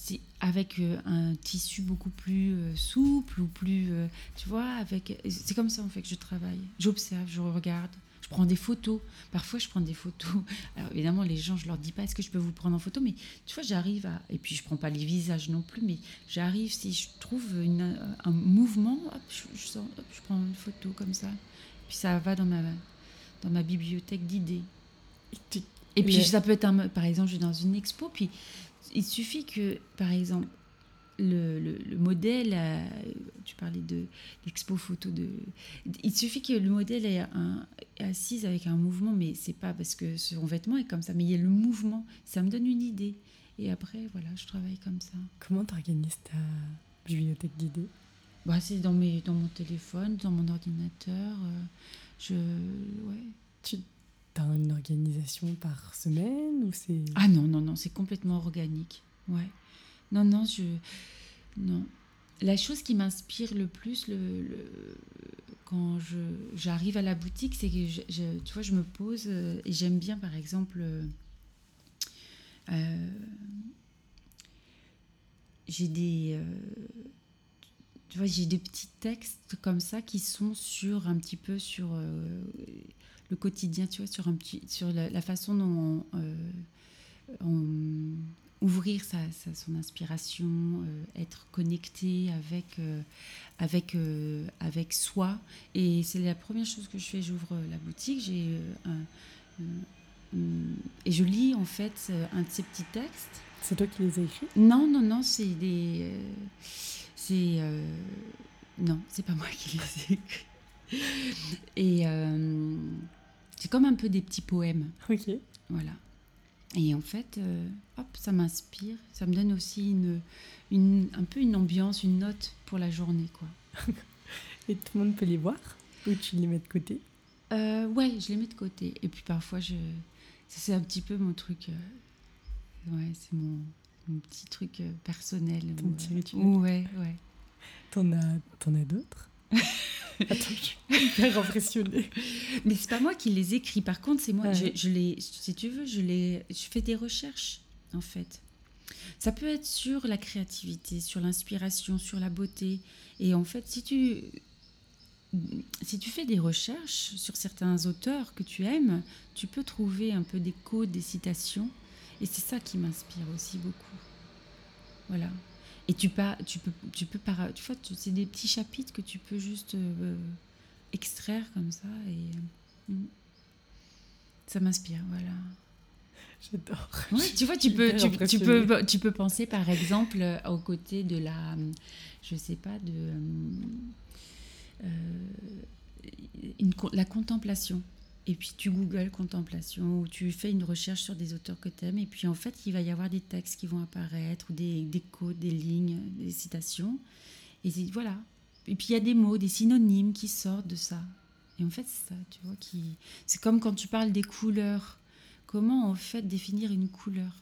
Speaker 2: c'est avec un tissu beaucoup plus souple ou plus, tu vois, avec, c'est comme ça en fait que je travaille. J'observe, je regarde, je prends des photos. Parfois, je prends des photos. Alors, évidemment, les gens, je leur dis pas est-ce que je peux vous prendre en photo, mais tu vois, j'arrive à. Et puis, je prends pas les visages non plus, mais j'arrive, si je trouve une, un mouvement, hop, je, je, hop, je, prends une photo comme ça. Puis, ça va dans ma, dans ma bibliothèque d'idées. Et, puis, ça peut être, un, par exemple, je vais dans une expo, puis il suffit que, par exemple, le, le, modèle, tu parlais de l'expo photo de. Il suffit que le modèle est, un, assise avec un mouvement, mais c'est pas parce que son vêtement est comme ça, mais il y a le mouvement, ça me donne une idée. Et après, voilà, je travaille comme ça.
Speaker 1: Comment tu organises ta bibliothèque d'idées
Speaker 2: bah, C'est dans, mes, dans mon téléphone, dans mon ordinateur. Euh, je. Ouais.
Speaker 1: Tu as une organisation par semaine ou c'est.
Speaker 2: Ah non, non, non, c'est complètement organique. Ouais. Non, non, je. Non. La chose qui m'inspire le plus le, quand je, j'arrive à la boutique, c'est que je, tu vois, je me pose euh, et j'aime bien, par exemple, euh, j'ai des. Euh, tu vois, j'ai des petits textes comme ça qui sont sur un petit peu sur le quotidien, tu vois, sur, un petit, sur la, façon dont on ouvrir sa, son inspiration, euh, être connecté avec, euh, avec, euh, avec soi. Et c'est la première chose que je fais. J'ouvre la boutique, j'ai et je lis en fait un de ces petits textes.
Speaker 1: C'est toi qui les as écrits?
Speaker 2: Non, non, non, c'est des. c'est. non, c'est pas moi qui les ai écrits. Et c'est comme un peu des petits poèmes.
Speaker 1: Ok.
Speaker 2: Voilà. Et en fait, euh, hop, ça m'inspire. Ça me donne aussi une, une, un peu une ambiance, une note pour la journée. quoi.
Speaker 1: Et tout le monde peut les voir Ou tu les mets de côté?
Speaker 2: Euh, Ouais, je les mets de côté. Et puis parfois, je... c'est un petit peu mon truc. Euh, ouais, c'est mon, mon, petit truc euh, personnel.
Speaker 1: Ton petit rituel.
Speaker 2: Ouais, ouais.
Speaker 1: T'en as, en as d'autres? Attends, je suis hyper impressionnée.
Speaker 2: Mais c'est pas moi qui les écris. Par contre, c'est moi. Je, je, les, si tu veux, je les, je fais des recherches en fait. Ça peut être sur la créativité, sur l'inspiration, sur la beauté. Et en fait, si tu, si tu fais des recherches sur certains auteurs que tu aimes, tu peux trouver un peu des codes, des citations. Et c'est ça qui m'inspire aussi beaucoup. Voilà. Et tu, pas, tu peux, tu peux par, tu vois, c'est des petits chapitres que tu peux juste euh, extraire comme ça et euh, ça m'inspire, voilà.
Speaker 1: J'adore.
Speaker 2: Ouais, tu vois, tu peux, tu, tu, peux, tu peux penser par exemple aux côtés de la, je sais pas, de euh, une, la contemplation et puis tu googles contemplation ou tu fais une recherche sur des auteurs que tu aimes et puis en fait il va y avoir des textes qui vont apparaître ou des, des codes, des lignes, des citations et voilà. Et puis il y a des mots, des synonymes qui sortent de ça. Et en fait c'est ça, tu vois, qui c'est comme quand tu parles des couleurs. Comment en fait définir une couleur?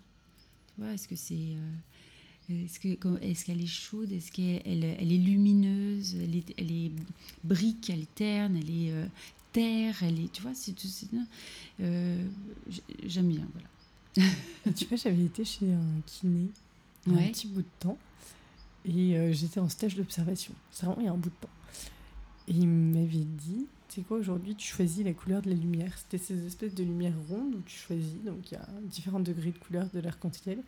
Speaker 2: Tu vois, est-ce que c'est euh, est-ce qu'elle est, qu'elle est chaude? Est-ce qu'elle elle est lumineuse? Elle est, elle est brique, elle est terne euh, terre, elle est, tu vois, c'est tout. Euh, J'aime bien, voilà.
Speaker 1: tu vois, j'avais été chez un kiné un petit bout de temps et euh, j'étais en stage d'observation. C'est vraiment il y a un bout de temps. Et il m'avait dit, tu sais quoi, aujourd'hui tu choisis la couleur de la lumière. C'était ces espèces de lumières rondes où tu choisis, donc il y a différents degrés de couleur de l'arc-en-ciel.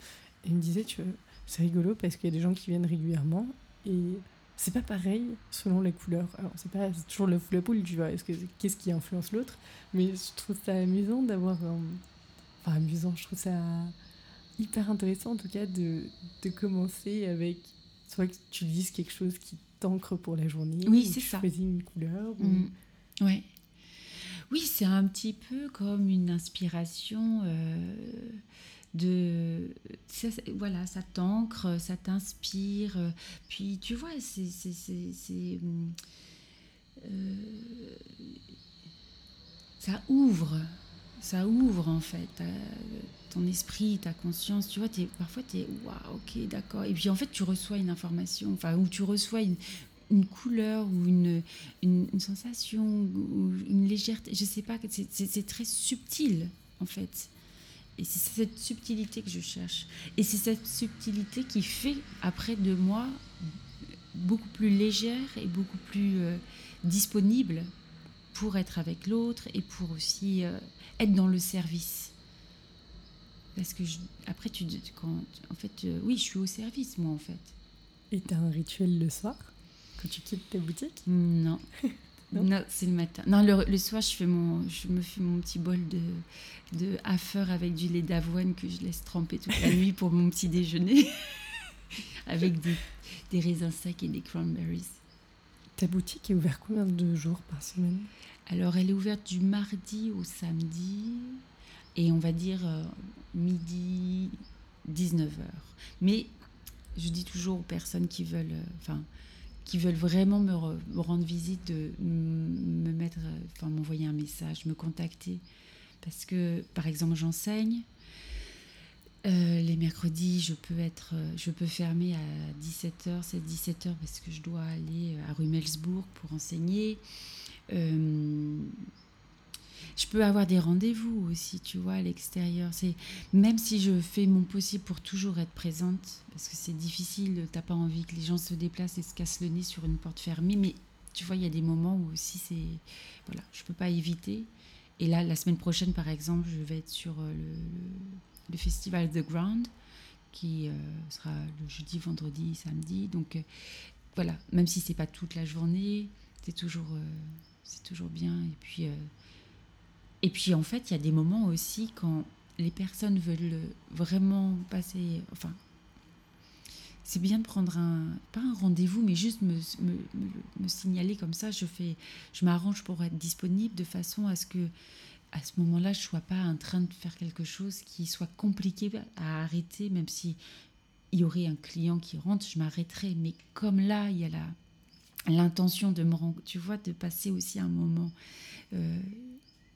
Speaker 1: Et il me disait, tu c'est rigolo parce qu'il y a des gens qui viennent régulièrement et c'est pas pareil selon la couleur. Alors, c'est pas toujours le la poule, tu vois, est-ce que, qu'est-ce qui influence l'autre Mais je trouve ça amusant d'avoir. Enfin, amusant, je trouve ça hyper intéressant en tout cas de, de commencer avec soit que tu lises quelque chose qui t'ancre pour la journée.
Speaker 2: Oui, c'est
Speaker 1: ça.
Speaker 2: Tu
Speaker 1: choisis une couleur.
Speaker 2: Mm. Ouais. Oui, c'est un petit peu comme une inspiration. Euh, de ça, voilà ça t'ancre ça t'inspire puis tu vois c'est euh, ça ouvre ça ouvre en fait ton esprit ta conscience tu vois es, parfois tu es waouh ok d'accord et puis en fait tu reçois une information enfin ou tu reçois une, une couleur ou une, une, sensation ou une légèreté je sais pas c'est très subtil en fait et c'est cette subtilité que je cherche. Et c'est cette subtilité qui fait après de moi beaucoup plus légère et beaucoup plus euh, disponible pour être avec l'autre et pour aussi euh, être dans le service. Parce que après, tu, quand, en fait, euh, oui, je suis au service, moi, en fait.
Speaker 1: Et tu as un rituel le soir quand tu quittes ta boutique
Speaker 2: Non. Non, c'est le matin. Non, le, soir, je, fais mon, je me fais mon petit bol de, de hafer avec du lait d'avoine que je laisse tremper toute la nuit pour mon petit déjeuner. avec des, des, raisins secs et des cranberries.
Speaker 1: Ta boutique est ouverte combien de jours par semaine?
Speaker 2: Alors, elle est ouverte du mardi au samedi et on va dire euh, midi, 19h. Mais je dis toujours aux personnes qui veulent. Euh, qui veulent vraiment me, rendre visite, me mettre, enfin m'envoyer un message, me contacter. Parce que, par exemple, j'enseigne. Euh, les mercredis, je peux être, je peux fermer à 17h, c'est 17h parce que je dois aller à Rumelsbourg pour enseigner. Euh, je peux avoir des rendez-vous aussi, tu vois, à l'extérieur. C'est même si je fais mon possible pour toujours être présente, parce que c'est difficile, t'as pas envie que les gens se déplacent et se cassent le nez sur une porte fermée, mais tu vois, il y a des moments où aussi c'est, voilà, je peux pas éviter. Et là, la semaine prochaine, par exemple, je vais être sur euh, le, le festival The Ground, qui euh, sera le jeudi, vendredi, samedi. Donc euh, voilà, même si c'est pas toute la journée, c'est toujours, c'est toujours bien. Et puis et puis en fait, il y a des moments aussi quand les personnes veulent vraiment passer. Enfin, c'est bien de prendre un. Pas un rendez-vous, mais juste me, me, signaler comme ça. Je, fais, je m'arrange pour être disponible de façon à ce que à ce moment-là, je ne sois pas en train de faire quelque chose qui soit compliqué à arrêter, même si il y aurait un client qui rentre, je m'arrêterai. Mais comme là, il y a la l'intention de me tu vois, de passer aussi un moment. Euh,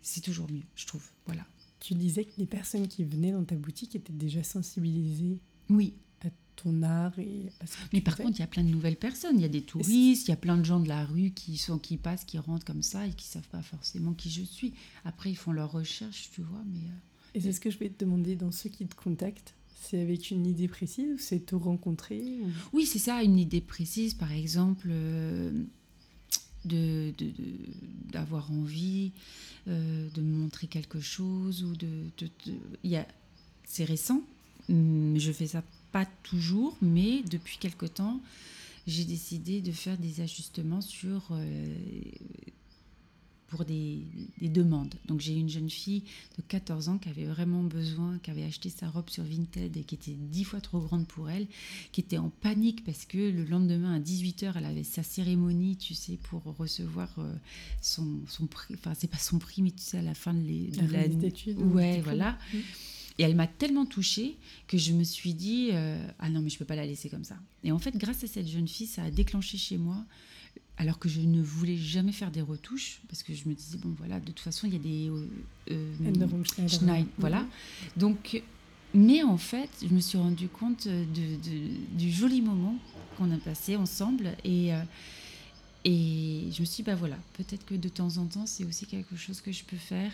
Speaker 2: c'est toujours mieux, je trouve. Voilà.
Speaker 1: Tu disais que les personnes qui venaient dans ta boutique étaient déjà sensibilisées.
Speaker 2: Oui.
Speaker 1: À ton art et à ce que
Speaker 2: Mais par contre, il y a plein de nouvelles personnes. Il y a des touristes, il y a plein de gens de la rue qui sont qui passent, qui rentrent comme ça et qui savent pas forcément qui je suis. Après, ils font leurs recherches, tu vois. Mais euh,
Speaker 1: et c'est ce que je vais te demander dans ceux qui te contactent. C'est avec une idée précise ou c'est te rencontrer
Speaker 2: Oui, c'est ça, une idée précise. Par exemple, euh, de, d'avoir envie euh, de montrer quelque chose ou de, a, c'est récent je fais ça pas toujours mais depuis quelque temps j'ai décidé de faire des ajustements sur euh, pour des, demandes. Donc j'ai une jeune fille de 14 ans qui avait vraiment besoin, qui avait acheté sa robe sur Vinted et qui était dix fois trop grande pour elle, qui était en panique parce que le lendemain à 18h, elle avait sa cérémonie, tu sais, pour recevoir euh, son, son prix, enfin c'est pas son prix, mais tu sais, à la fin de, les,
Speaker 1: de
Speaker 2: Ouais, voilà. Et elle m'a tellement touchée que je me suis dit, euh, ah non, mais je peux pas la laisser comme ça. Et en fait, grâce à cette jeune fille, ça a déclenché chez moi alors que je ne voulais jamais faire des retouches parce que je me disais bon voilà de toute façon il y a des euh, euh voilà donc mais en fait je me suis rendu compte de, du joli moment qu'on a passé ensemble et euh, Et je me suis dit, bah voilà, peut-être que de temps en temps, c'est aussi quelque chose que je peux faire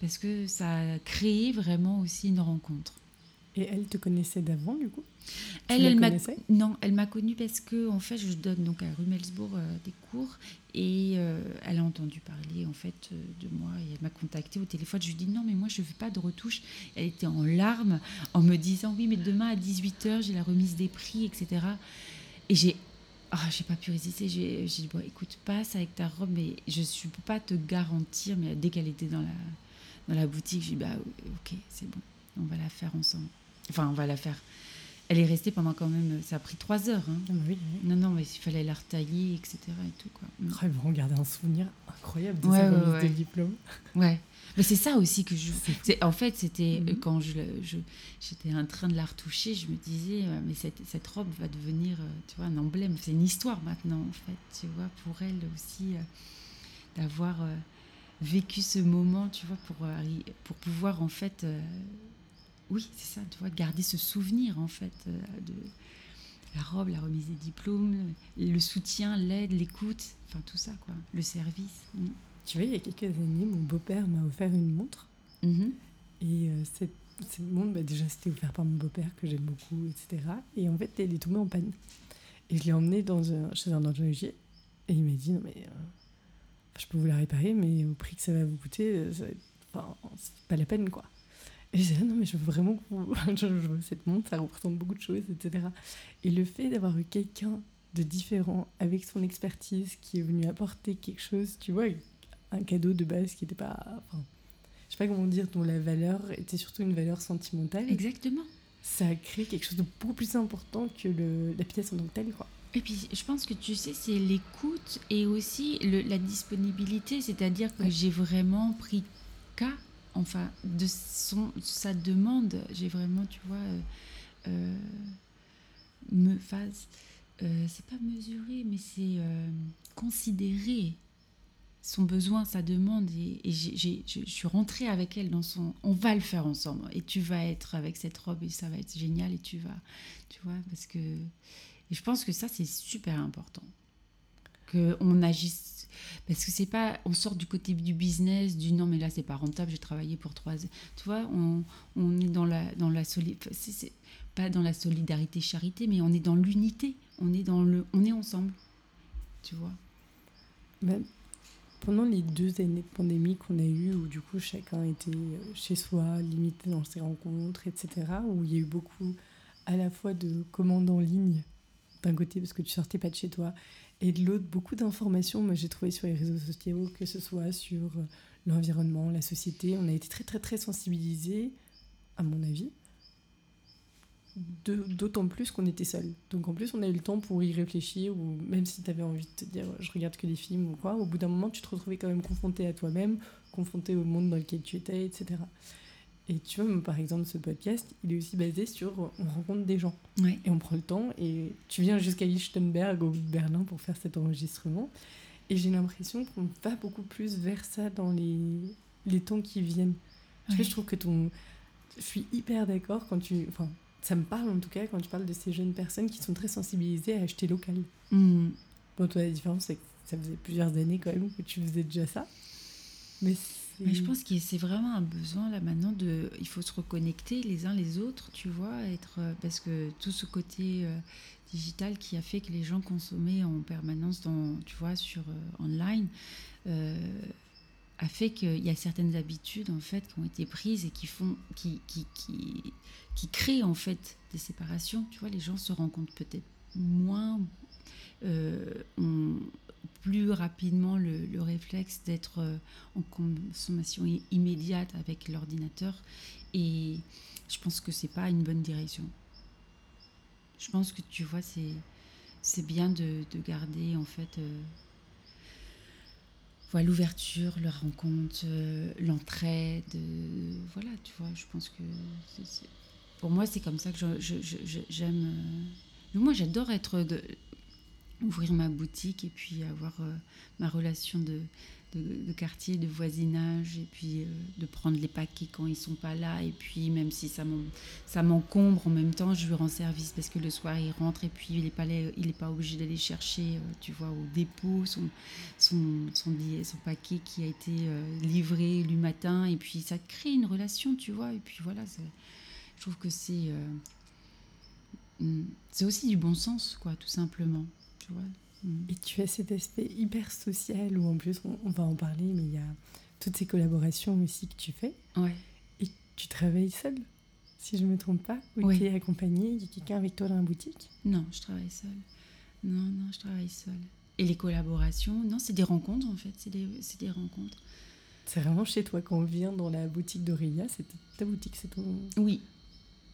Speaker 2: parce que ça a créé vraiment aussi une rencontre.
Speaker 1: Et elle te connaissait d'avant, du coup?
Speaker 2: Elle, elle m'a non, elle m'a connue parce que en fait, je donne donc à Rumelsbourg euh, des cours et euh, elle a entendu parler en fait euh, de moi et elle m'a contactée au téléphone. Je lui dis non, mais moi je veux pas de retouche. Elle était en larmes en me disant oui, mais demain à 18h j'ai la remise des prix, etc. Et j'ai ah, j'ai pas pu résister. J'ai dit bon, écoute, passe avec ta robe, mais je ne peux pas te garantir. Mais dès qu'elle était dans la dans la boutique, j'ai dit bah ok, c'est bon, on va la faire ensemble. Enfin, on va la faire. Elle est restée pendant quand même. Ça a pris trois heures. Hein.
Speaker 1: Ah oui,
Speaker 2: Non, non, mais il fallait la retailler, etc. Et tout, quoi.
Speaker 1: Mm. Oh, vous un souvenir incroyable de ouais, sa ouais, ouais. de diplôme.
Speaker 2: Ouais. Mais c'est ça aussi que je. En fait, c'était mm-hmm. quand je, j'étais en train de la retoucher, je me disais, euh, mais cette, cette robe va devenir, euh, tu vois, un emblème. C'est une histoire maintenant, en fait, tu vois, pour elle aussi, euh, d'avoir vécu ce moment, tu vois, pour, pour pouvoir, en fait, oui, c'est ça, tu vois, garder ce souvenir en fait euh, de la robe, la remise des diplômes, le soutien, l'aide, l'écoute, enfin tout ça quoi, le service. Mm.
Speaker 1: Tu vois, il y a quelques années, mon beau-père m'a offert une montre. Mm-hmm. Et euh, cette, montre, bah, déjà c'était offert par mon beau-père que j'aime beaucoup, etc. Et en fait, elle est tombée en panne. Et je l'ai emmenée dans un, chez un horloger. Et il m'a dit, non mais, euh, je peux vous la réparer, mais au prix que ça va vous coûter, c'est pas la peine quoi. Et j'ai dit, non, mais je veux vraiment que je, veux cette montre, ça représente beaucoup de choses, etc. Et le fait d'avoir eu quelqu'un de différent avec son expertise qui est venu apporter quelque chose, tu vois, un cadeau de base qui n'était pas. Enfin, je sais pas comment dire, dont la valeur était surtout une valeur sentimentale.
Speaker 2: Exactement.
Speaker 1: Ça a créé quelque chose de beaucoup plus important que le, la pièce en tant que telle, quoi.
Speaker 2: Et puis, je pense que tu sais, c'est l'écoute et aussi le, la disponibilité, c'est-à-dire que j'ai vraiment pris cas enfin, de son, sa demande, j'ai vraiment, tu vois, euh, euh, me euh, c'est pas mesurer, mais c'est considérer son besoin, sa demande, et, je suis rentrée avec elle dans son, on va le faire ensemble, et tu vas être avec cette robe, et ça va être génial, et tu vas, tu vois, parce que, et je pense que ça, c'est super important, qu'on agisse parce que c'est pas, on sort du côté du business, du non, mais là, c'est pas rentable, j'ai travaillé pour trois Tu vois, on, on, est dans la, dans la c'est pas dans la solidarité charité, mais on est dans l'unité. On est dans le, on est ensemble. Tu vois.
Speaker 1: Pendant les deux années de pandémie qu'on a eues, où du coup chacun était euh, chez soi, limité dans ses rencontres, etc., où il y a eu beaucoup à la fois de commandes en ligne, d'un côté parce que tu sortais pas de chez toi, et de l'autre, beaucoup d'informations, moi j'ai trouvé sur les réseaux sociaux, que ce soit sur euh, l'environnement, la société. On a été très très très sensibilisés, à mon avis, d'autant plus qu'on était seuls. Donc en plus, on a eu le temps pour y réfléchir, ou même si tu avais envie de te dire je regarde que des films ou quoi, au bout d'un moment, tu te retrouvais quand même confronté à toi-même, confronté au monde dans lequel tu étais, etc. Et tu vois, par exemple, ce podcast, il est aussi basé sur on rencontre des gens. Et on prend le temps. Et tu viens jusqu'à Lichtenberg, au Berlin, pour faire cet enregistrement. Et j'ai l'impression qu'on va beaucoup plus vers ça dans les, les temps qui viennent. Tu vois, je trouve que ton. Je suis hyper d'accord quand tu. Enfin, ça me parle en tout cas quand tu parles de ces jeunes personnes qui sont très sensibilisées à acheter local. Mm. Bon, toi, la différence, c'est que ça faisait plusieurs années quand même que tu faisais déjà ça.
Speaker 2: Mais mais je pense que c'est vraiment un besoin là maintenant de. Il faut se reconnecter les uns les autres, tu vois, être euh, parce que tout ce côté euh, digital qui a fait que les gens consommaient en permanence dans, tu vois, sur euh, online. a fait qu'il y a certaines habitudes en fait qui ont été prises et qui font qui, qui, qui, qui créent en fait des séparations tu vois les gens se rencontrent peut-être moins plus rapidement le, réflexe d'être euh, en consommation immédiate avec l'ordinateur. Et je pense que c'est pas une bonne direction. Je pense que tu vois, c'est, c'est bien de, de, garder en fait euh, voilà, l'ouverture, la rencontre, euh, l'entraide. voilà, tu vois, je pense que pour moi, c'est comme ça que j'aime. moi, j'adore être ouvrir ma boutique et puis avoir euh, ma relation de quartier, de voisinage, et puis euh, de prendre les paquets quand ils sont pas là. Et puis même si ça m'encombre, en même temps, je lui rends service parce que le soir il rentre et puis il n'est pas, il est pas obligé d'aller chercher, euh, tu vois, au dépôt son, son, son, son paquet qui a été euh, livré le matin. Et puis ça crée une relation, tu vois. Et puis voilà, je trouve que c'est hmm, c'est aussi du bon sens, quoi, tout simplement. Tu vois.
Speaker 1: Et tu as cet aspect hyper social où en plus on, va en parler, mais il y a toutes ces collaborations aussi que tu fais.
Speaker 2: Ouais.
Speaker 1: Et tu travailles seule, si je ne me trompe pas, ou tu es accompagnée, il y a quelqu'un avec toi dans la boutique?
Speaker 2: Non, je travaille seule. Non, non, je travaille seule. Et les collaborations, non, c'est des rencontres en fait, c'est des, des rencontres.
Speaker 1: C'est vraiment chez toi quand on vient dans la boutique d'Aurélia, c'est ta boutique, c'est ton.
Speaker 2: Oui,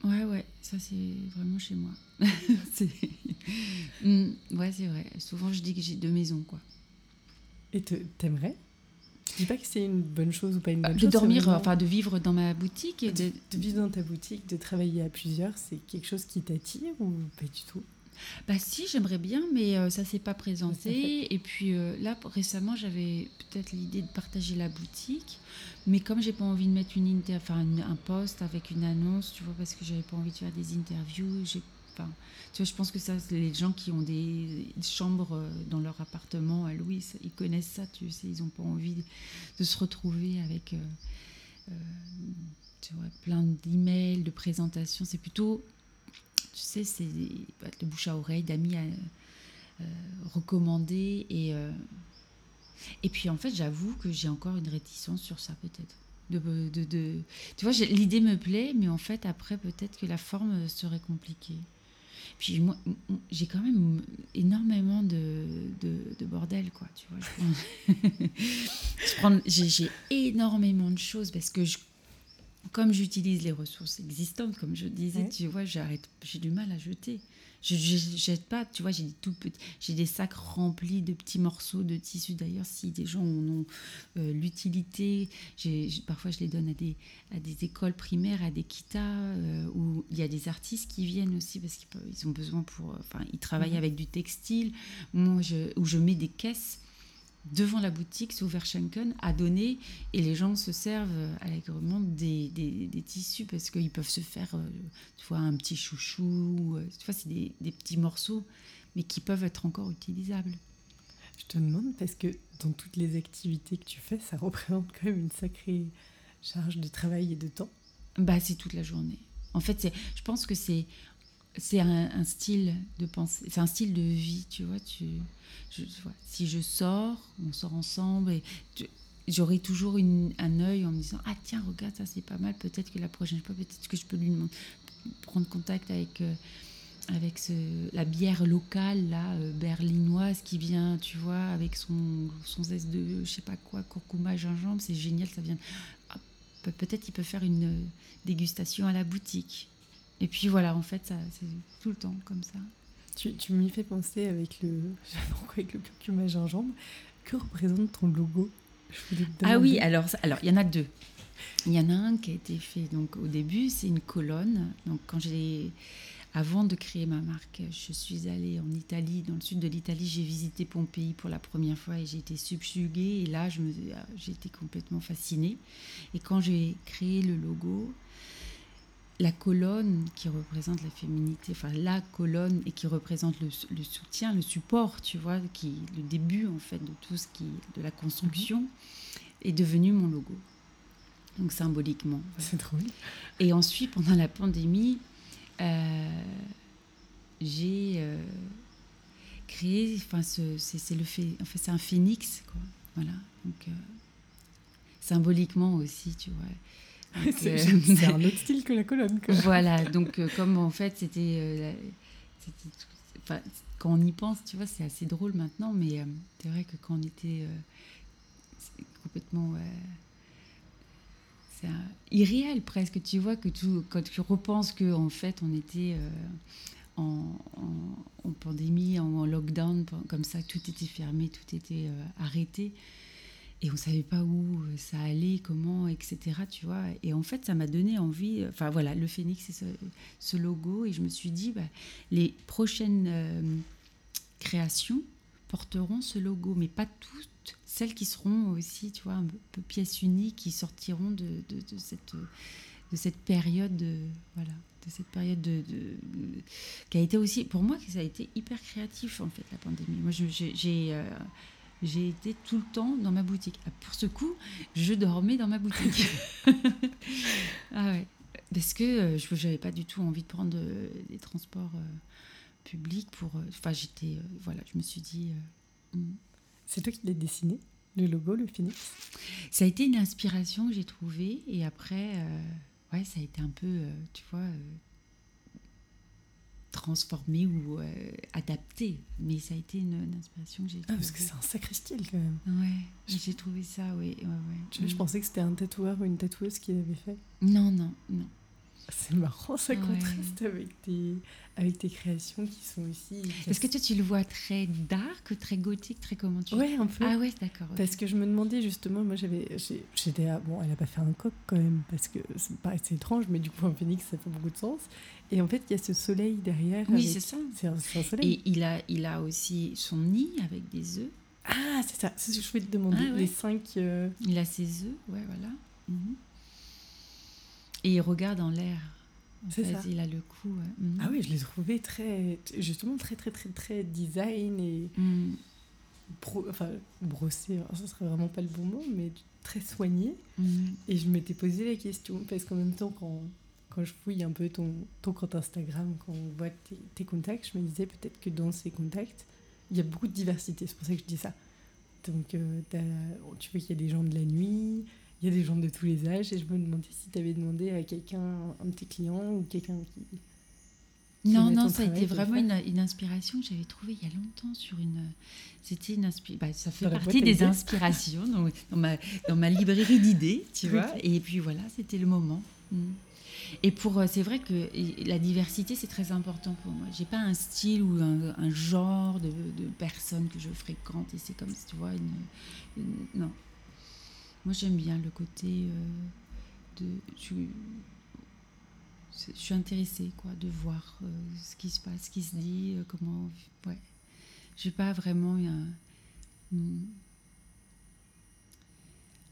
Speaker 2: Ouais, ouais, ça c'est vraiment chez moi. Mm, ouais, c'est vrai. Souvent je dis que j'ai deux maisons, quoi.
Speaker 1: Et t'aimerais? Je dis pas que c'est une bonne chose ou pas une bonne
Speaker 2: de
Speaker 1: chose.
Speaker 2: De dormir, enfin de vivre dans ma boutique. Et
Speaker 1: de... de vivre dans ta boutique, de travailler à plusieurs, c'est quelque chose qui t'attire ou pas du tout?
Speaker 2: Bah si, j'aimerais bien, mais euh, ça s'est pas présenté. Et puis euh, là, récemment, j'avais peut-être l'idée de partager la boutique, mais comme j'ai pas envie de mettre une enfin un poste avec une annonce, tu vois, parce que j'avais pas envie de faire des interviews, j'ai Enfin, tu vois, je pense que ça, les gens qui ont des chambres euh, dans leur appartement à Louis, ils connaissent ça, tu sais, ils n'ont pas envie de se retrouver avec tu vois, plein d'emails, de présentations. C'est plutôt tu sais, c'est le bouche à oreille d'amis euh, euh, recommandés. Et, euh, et puis, en fait, j'avoue que j'ai encore une réticence sur ça, peut-être. De, de, de, tu vois, l'idée me plaît, mais en fait, après, peut-être que la forme serait compliquée. Puis moi, j'ai quand même énormément de, de, bordel, quoi, tu vois. j'ai énormément de choses parce que je comme j'utilise les ressources existantes, comme je disais, tu vois, j'arrête, j'ai du mal à jeter. Je ne jette pas, tu vois, j'ai des tout petits, j'ai des sacs remplis de petits morceaux de tissu. D'ailleurs, si des gens en ont euh, l'utilité, parfois je les donne à des, à des écoles primaires, à des kitas, euh, où il y a des artistes qui viennent aussi parce qu'ils ils ont besoin pour, enfin, ils travaillent mhm. avec du textile. Moi, je, où je mets des caisses devant la boutique Verschenken à donner et les gens se servent allègrement des, des, des tissus parce qu'ils peuvent se faire euh, tu vois, un petit chouchou, euh, tu vois, c'est des, des, petits morceaux mais qui peuvent être encore utilisables.
Speaker 1: Je te demande parce que dans toutes les activités que tu fais, ça représente quand même une sacrée charge de travail et de temps.
Speaker 2: Bah, c'est toute la journée. En fait, je pense que c'est c'est un, style de pensée, c'est un style de vie, tu vois. Tu, si je sors, on sort ensemble et j'aurai toujours un œil en me disant ah tiens regarde ça c'est pas mal peut-être que la prochaine fois peut-être que je peux lui prendre contact avec euh, avec ce, la bière locale là euh, berlinoise qui vient tu vois avec son son zeste de je sais pas quoi curcuma gingembre c'est génial ça vient ah, peut-être il peut faire une dégustation à la boutique et puis voilà, en fait, c'est tout le temps comme ça.
Speaker 1: Tu, tu m'y fais penser avec le, avec le curcuma gingembre. Que représente ton logo?
Speaker 2: Ah oui, alors alors il y en a deux. Il y en a un qui a été fait donc au début, c'est une colonne. Donc quand j'ai avant de créer ma marque, je suis allée en Italie, dans le sud de l'Italie, j'ai visité Pompéi pour la première fois et j'ai été subjuguée. Et là, me, j'ai été complètement fascinée. Et quand j'ai créé le logo, la colonne qui représente la féminité, enfin la colonne et qui représente le, soutien, le support, tu vois, qui le début en fait de tout ce qui de la construction mhm. est devenu mon logo. Donc symboliquement.
Speaker 1: C'est drôle.
Speaker 2: Et ensuite, pendant la pandémie, euh, j'ai euh, créé, enfin c'est le fait, en fait c'est un phénix, quoi. Voilà. Donc euh, symboliquement aussi, tu vois
Speaker 1: c'est un autre style que la colonne.
Speaker 2: Voilà, donc euh, comme en fait c'était... Euh, quand on y pense, tu vois, c'est assez drôle maintenant, mais euh, c'est vrai que quand on était complètement... c'est irréel presque, tu vois, que tout, quand tu repenses que en fait on était... En, en, pandémie, en, en, lockdown, comme ça, tout était fermé, tout était arrêté et on savait pas où euh, ça allait, comment, etc. Tu vois. Et en fait, ça m'a donné envie. Euh, enfin voilà, le phénix, c'est ce, logo, et je me suis dit, bah, les prochaines euh, créations, porteront ce logo, mais pas toutes. Celles qui seront aussi, tu vois, un peu pièces uniques, qui sortiront de, de, cette, de cette période, de, voilà, de cette période de, qui a été aussi, pour moi, ça a été hyper créatif en fait la pandémie. Moi, j'ai j'ai été tout le temps dans ma boutique. Ah, pour ce coup, je dormais dans ma boutique. ah ouais. Parce que euh, je n'avais pas du tout envie de prendre euh, des transports euh, publics pour. Enfin, j'étais. voilà, je me suis dit.
Speaker 1: Hmm. C'est toi qui l'as dessiné, le logo, le phoenix
Speaker 2: Ça a été une inspiration que j'ai trouvée. Et après, ouais, ça a été un peu, tu vois, transformé ou euh, adapté. Mais ça a été une, inspiration que j'ai
Speaker 1: Ah, parce que c'est un sacré style quand même.
Speaker 2: Ouais, j'ai trouvé ça, oui. Ouais,
Speaker 1: ouais. Je, pensais que c'était un tatoueur ou une tatoueuse qui l'avait fait.
Speaker 2: Non, non, non.
Speaker 1: C'est marrant, ça contraste avec tes, avec tes créations qui sont aussi.
Speaker 2: Est-ce que toi, tu le vois très dark, très gothique, très comment tu
Speaker 1: Ouais, un peu.
Speaker 2: Ah ouais, d'accord.
Speaker 1: Parce que je me demandais justement, moi j'avais. J'étais. Bon, elle n'a pas fait un coq quand même, parce que c'est étrange, mais du coup, un phénix, ça fait beaucoup de sens. Et en fait, il y a ce soleil derrière.
Speaker 2: Oui, c'est ça.
Speaker 1: C'est un, soleil.
Speaker 2: Et il a, il a aussi son nid avec des œufs.
Speaker 1: Ah, c'est ça. C'est ce que je voulais te demander. Ah les cinq. Euh,
Speaker 2: il a ses œufs, ouais, voilà. Mhm. Et il regarde en l'air. C'est ça. Il a le coup.
Speaker 1: Mhm. Ah oui, je l'ai trouvé très, justement très très très très design et mhm. enfin brossé. Ce serait vraiment pas le bon mot, mais très soigné. Et je m'étais posé la question parce qu'en même temps quand quand je fouille un peu ton, ton compte Instagram, quand on voit tes, contacts, je me disais peut-être que dans ces contacts, il y a beaucoup de diversité. C'est pour ça que je dis ça. Donc, euh, tu vois qu'il y a des gens de la nuit, il y a des gens de tous les âges, et je me demandais si tu avais demandé à quelqu'un, un de tes clients ou quelqu'un qui.
Speaker 2: non, non, ça a été vraiment une, une, inspiration que j'avais trouvée il y a longtemps sur une. C'était une inspiration. Bah, ça fait partie des inspirations dans, dans, ma, dans ma librairie d'idées, tu vois. Et puis voilà, c'était le moment. Mm. Et pour, euh, c'est vrai que la diversité, c'est très important pour moi. J'ai pas un style ou un, genre de, de, personnes que je fréquente et c'est comme si tu vois une, non. Moi, j'aime bien le côté euh, de. Je, je, suis intéressée quoi, de voir euh, ce qui se passe, ce qui se dit, comment. Ouais. J'ai pas vraiment un,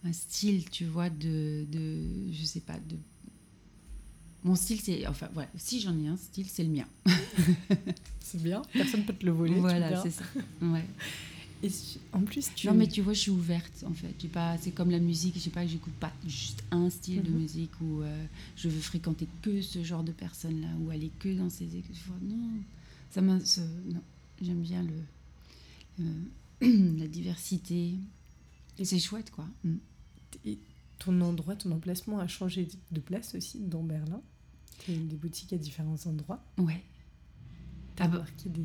Speaker 2: un style, tu vois, de, de, je sais pas, de mon style, c'est. Enfin, voilà, si j'en ai un style, c'est le mien.
Speaker 1: c'est bien, personne ne peut te le voler.
Speaker 2: Voilà, c'est ça. Ouais.
Speaker 1: Et en plus, tu.
Speaker 2: Non, mais tu vois, je suis ouverte, en fait. Pas, c'est comme la musique, je sais pas, j'écoute pas juste un style de mhm. musique où euh, je veux fréquenter que ce genre de personnes-là, ou aller que dans ces. Non, ça non, j'aime bien le, euh, la diversité. Et c'est chouette, quoi. Mm.
Speaker 1: Et ton endroit, ton emplacement a changé de place aussi dans Berlin des boutiques à différents endroits.
Speaker 2: Ouais.
Speaker 1: T'as ah bah. remarqué des,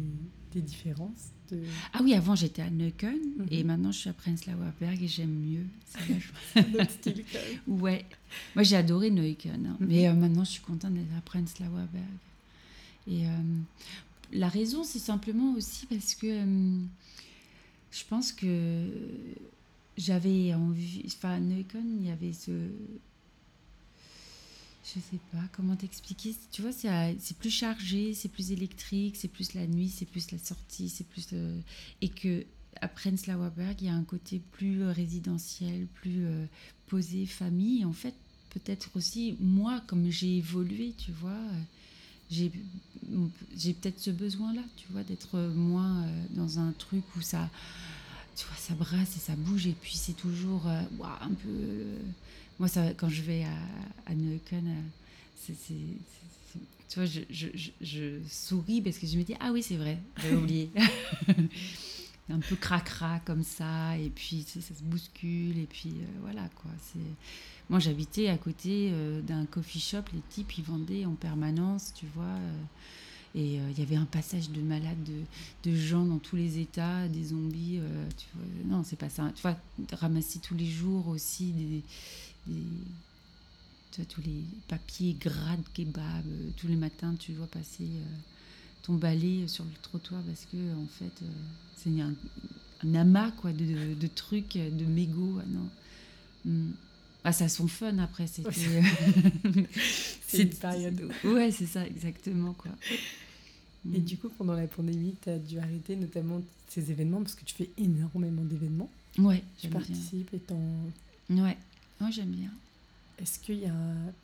Speaker 1: des différences de...
Speaker 2: Ah oui, avant j'étais à Neukölln mhm. et maintenant je suis à Prenzlauer Berg et j'aime mieux.
Speaker 1: C'est style quand même.
Speaker 2: Ouais. Moi j'ai adoré Neukölln, hein. mhm. mais euh, maintenant je suis contente d'être à Prenzlauer Berg. Et euh, la raison, c'est simplement aussi parce que euh, je pense que j'avais envie. Enfin, à Neukölln, il y avait ce je sais pas comment t'expliquer? Tu vois, c'est plus chargé, c'est plus électrique, c'est plus la nuit, c'est plus la sortie, c'est plus. Euh, et que à il y a un côté plus euh, résidentiel, plus euh, posé, famille. En fait, peut-être aussi, moi, comme j'ai évolué, tu vois, j'ai peut-être ce besoin-là, tu vois, d'être moins dans un truc où ça. Tu vois, ça brasse et ça bouge, et puis c'est toujours un peu moi, ça, quand je vais à, à Neukölln, euh, tu vois, je, je, je, souris parce que je me dis, ah oui, c'est vrai, j'avais oublié. un peu cracra comme ça, et puis ça se bouscule, et puis euh, voilà quoi. C'est... Moi j'habitais à côté euh, d'un coffee shop, les types ils vendaient en permanence, tu vois. et il y avait un passage de malades, de, de, gens dans tous les états, des zombies. tu vois, non, c'est pas ça. Tu vois, ramasser tous les jours aussi des, tu vois, tous les papiers gras de kebab, euh, tous les matins tu vois passer euh, ton balai sur le trottoir parce que en fait euh, c'est un, amas quoi de, de, trucs, de mégots. Non. Hmm. Ah, ça a son fun après, c'était.
Speaker 1: c'est une période.
Speaker 2: Ouais, c'est ça, exactement quoi.
Speaker 1: Et du coup, pendant la pandémie, tu as dû arrêter notamment ces événements parce que tu fais énormément d'événements.
Speaker 2: Ouais,
Speaker 1: tu participes et t'en.
Speaker 2: Ouais, moi j'aime bien.
Speaker 1: Est-ce qu'il y a,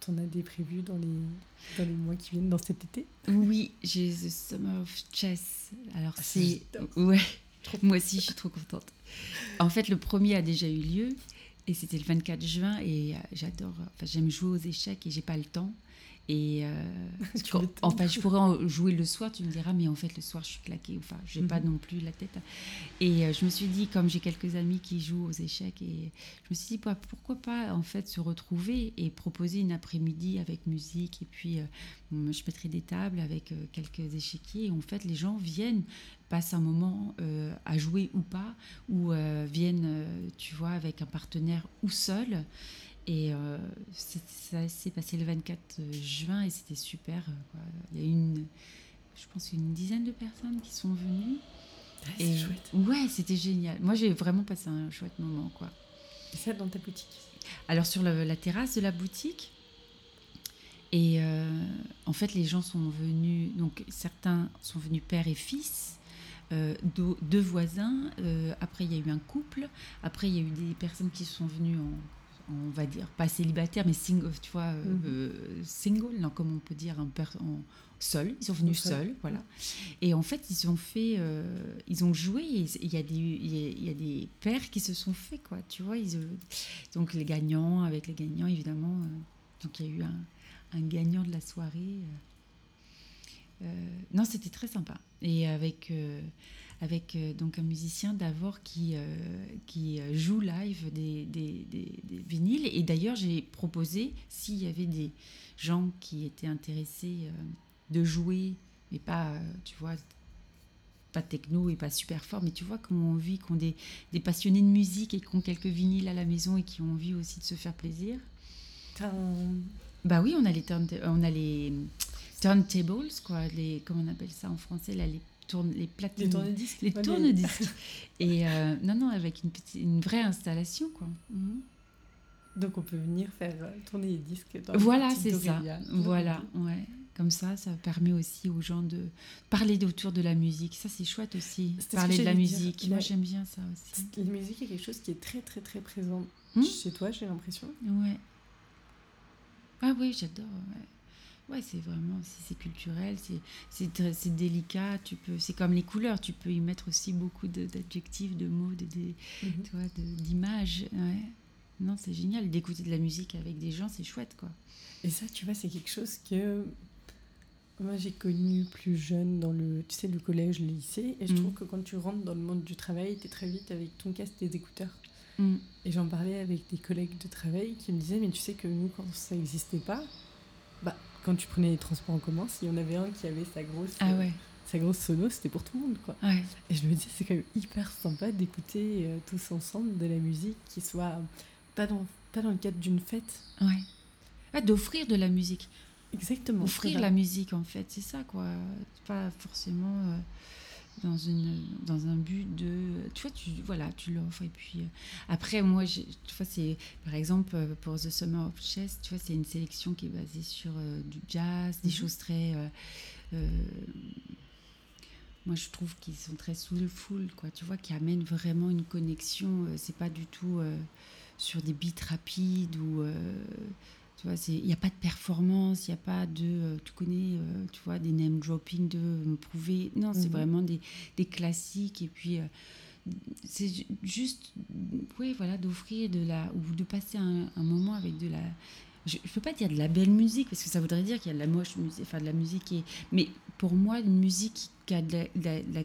Speaker 1: t'en as des prévus dans les, dans les mois qui viennent, dans cet été?
Speaker 2: Oui, j'ai The Summer of Chess. Alors ah, c'est, ouais, moi aussi je suis trop contente. En fait, le premier a déjà eu lieu et c'était le 24 juin et euh, j'adore, enfin j'aime jouer aux échecs et j'ai pas le temps. Et euh, enfin, je pourrais en jouer le soir, tu me diras, mais en fait, le soir, je suis claquée. Enfin, j'ai n'ai pas mhm. non plus la tête. Et euh, je me suis dit, comme j'ai quelques amis qui jouent aux échecs, et je me suis dit, bah, pourquoi pas en fait se retrouver et proposer une après-midi avec musique. Et puis, euh, je mettrai des tables avec quelques échiquiers. Et en fait, les gens viennent, passent un moment à jouer ou pas, ou viennent, tu vois, avec un partenaire ou seul. Et euh, ça s'est passé le 24 juin et c'était super. Quoi. Il y a une, je pense, une dizaine de personnes qui sont venues.
Speaker 1: Ah, c'est chouette.
Speaker 2: Ouais, c'était génial. Moi, j'ai vraiment passé un chouette moment. Quoi.
Speaker 1: Et ça dans ta boutique
Speaker 2: Alors, sur la, terrasse de la boutique. Et euh, en fait, les gens sont venus, donc certains sont venus père et fils. Euh, deux, voisins, après il y a eu un couple, après il y a eu des personnes qui sont venues en on va dire, pas célibataire, mais single, tu vois, euh, mhm. euh, single, non, comme on peut dire, un en, seul. Ils sont venus seuls, voilà. Et en fait, ils ont fait, euh, ils ont joué. Il y a des, il y, a des pères qui se sont faits, quoi. Tu vois, ils, donc les gagnants avec les gagnants, évidemment. donc il y a eu un, un, gagnant de la soirée. non, c'était très sympa. Et avec avec euh, donc un musicien d'Avor qui, euh, qui euh, joue live des, des, des, vinyles. Et d'ailleurs, j'ai proposé, s'il y avait des gens qui étaient intéressés de jouer, mais pas, tu vois, pas techno et pas super fort, mais tu vois comment on vit, qu'on des, des passionnés de musique et qui ont quelques vinyles à la maison et qui ont envie aussi de se faire plaisir. Bah oui, on a les, on a les turntables, quoi, les, comment on appelle ça en français, là, les tourne, les
Speaker 1: Les tourne-disques.
Speaker 2: Les tourne-disques. et euh, non, non, avec une, petite, une vraie installation, quoi. Mhm.
Speaker 1: Donc on peut venir faire euh, tourner les disques. Dans
Speaker 2: voilà, c'est ça. Voilà, ouais. Comme ça, ça permet aussi aux gens de parler autour de la musique. Ça, c'est chouette aussi. Parler de la musique. Moi, j'aime bien ça aussi.
Speaker 1: La musique est quelque chose qui est très, très, très présent hmm chez toi, j'ai l'impression.
Speaker 2: Ouais. Ah oui, j'adore. Ouais. Ouais, c'est vraiment, c'est culturel, c'est délicat. Tu peux, c'est comme les couleurs. Tu peux y mettre aussi beaucoup d'adjectifs, de, mots, mhm. d'images. Ouais. Non, c'est génial d'écouter de la musique avec des gens, c'est chouette, quoi.
Speaker 1: Et ça, tu vois, c'est quelque chose que moi j'ai connu plus jeune dans le, tu sais, le collège, le lycée, et je mhm. trouve que quand tu rentres dans le monde du travail, tu es très vite avec ton casque, tes écouteurs. Mhm. Et j'en parlais avec des collègues de travail qui me disaient, mais tu sais que nous, quand ça n'existait pas, quand tu prenais les transports en commun, s'il y en avait un qui avait sa grosse,
Speaker 2: ah ouais.
Speaker 1: sa grosse sono, c'était pour tout le monde. Quoi. Et je me dis, c'est quand même hyper sympa d'écouter euh, tous ensemble de la musique qui soit pas dans, pas dans le cadre d'une fête.
Speaker 2: Ouais. d'offrir de la musique.
Speaker 1: Exactement.
Speaker 2: Offrir la musique, en fait, c'est ça, quoi. Pas forcément. Euh, dans, une, dans un but de tu vois tu voilà tu l'offres et puis euh, après moi tu vois c'est par exemple euh, pour The Summer of Chess tu vois c'est une sélection qui est basée sur euh, du jazz des mhm. choses très moi je trouve qu'ils sont très soulful quoi tu vois qui amènent vraiment une connexion c'est pas du tout sur des beats rapides ou il n'y a pas de performance, il n'y a pas de, euh, tu connais, euh, tu vois, des name dropping de me prouver. Non, c'est mhm. vraiment des, des, classiques. Et puis, euh, c'est juste, oui, voilà, d'offrir de la, ou de passer un, moment avec de la, je ne peux pas dire de la belle musique, parce que ça voudrait dire qu'il y a de la moche musique, enfin de la musique. Et, mais pour moi, une musique qui a de la, la de la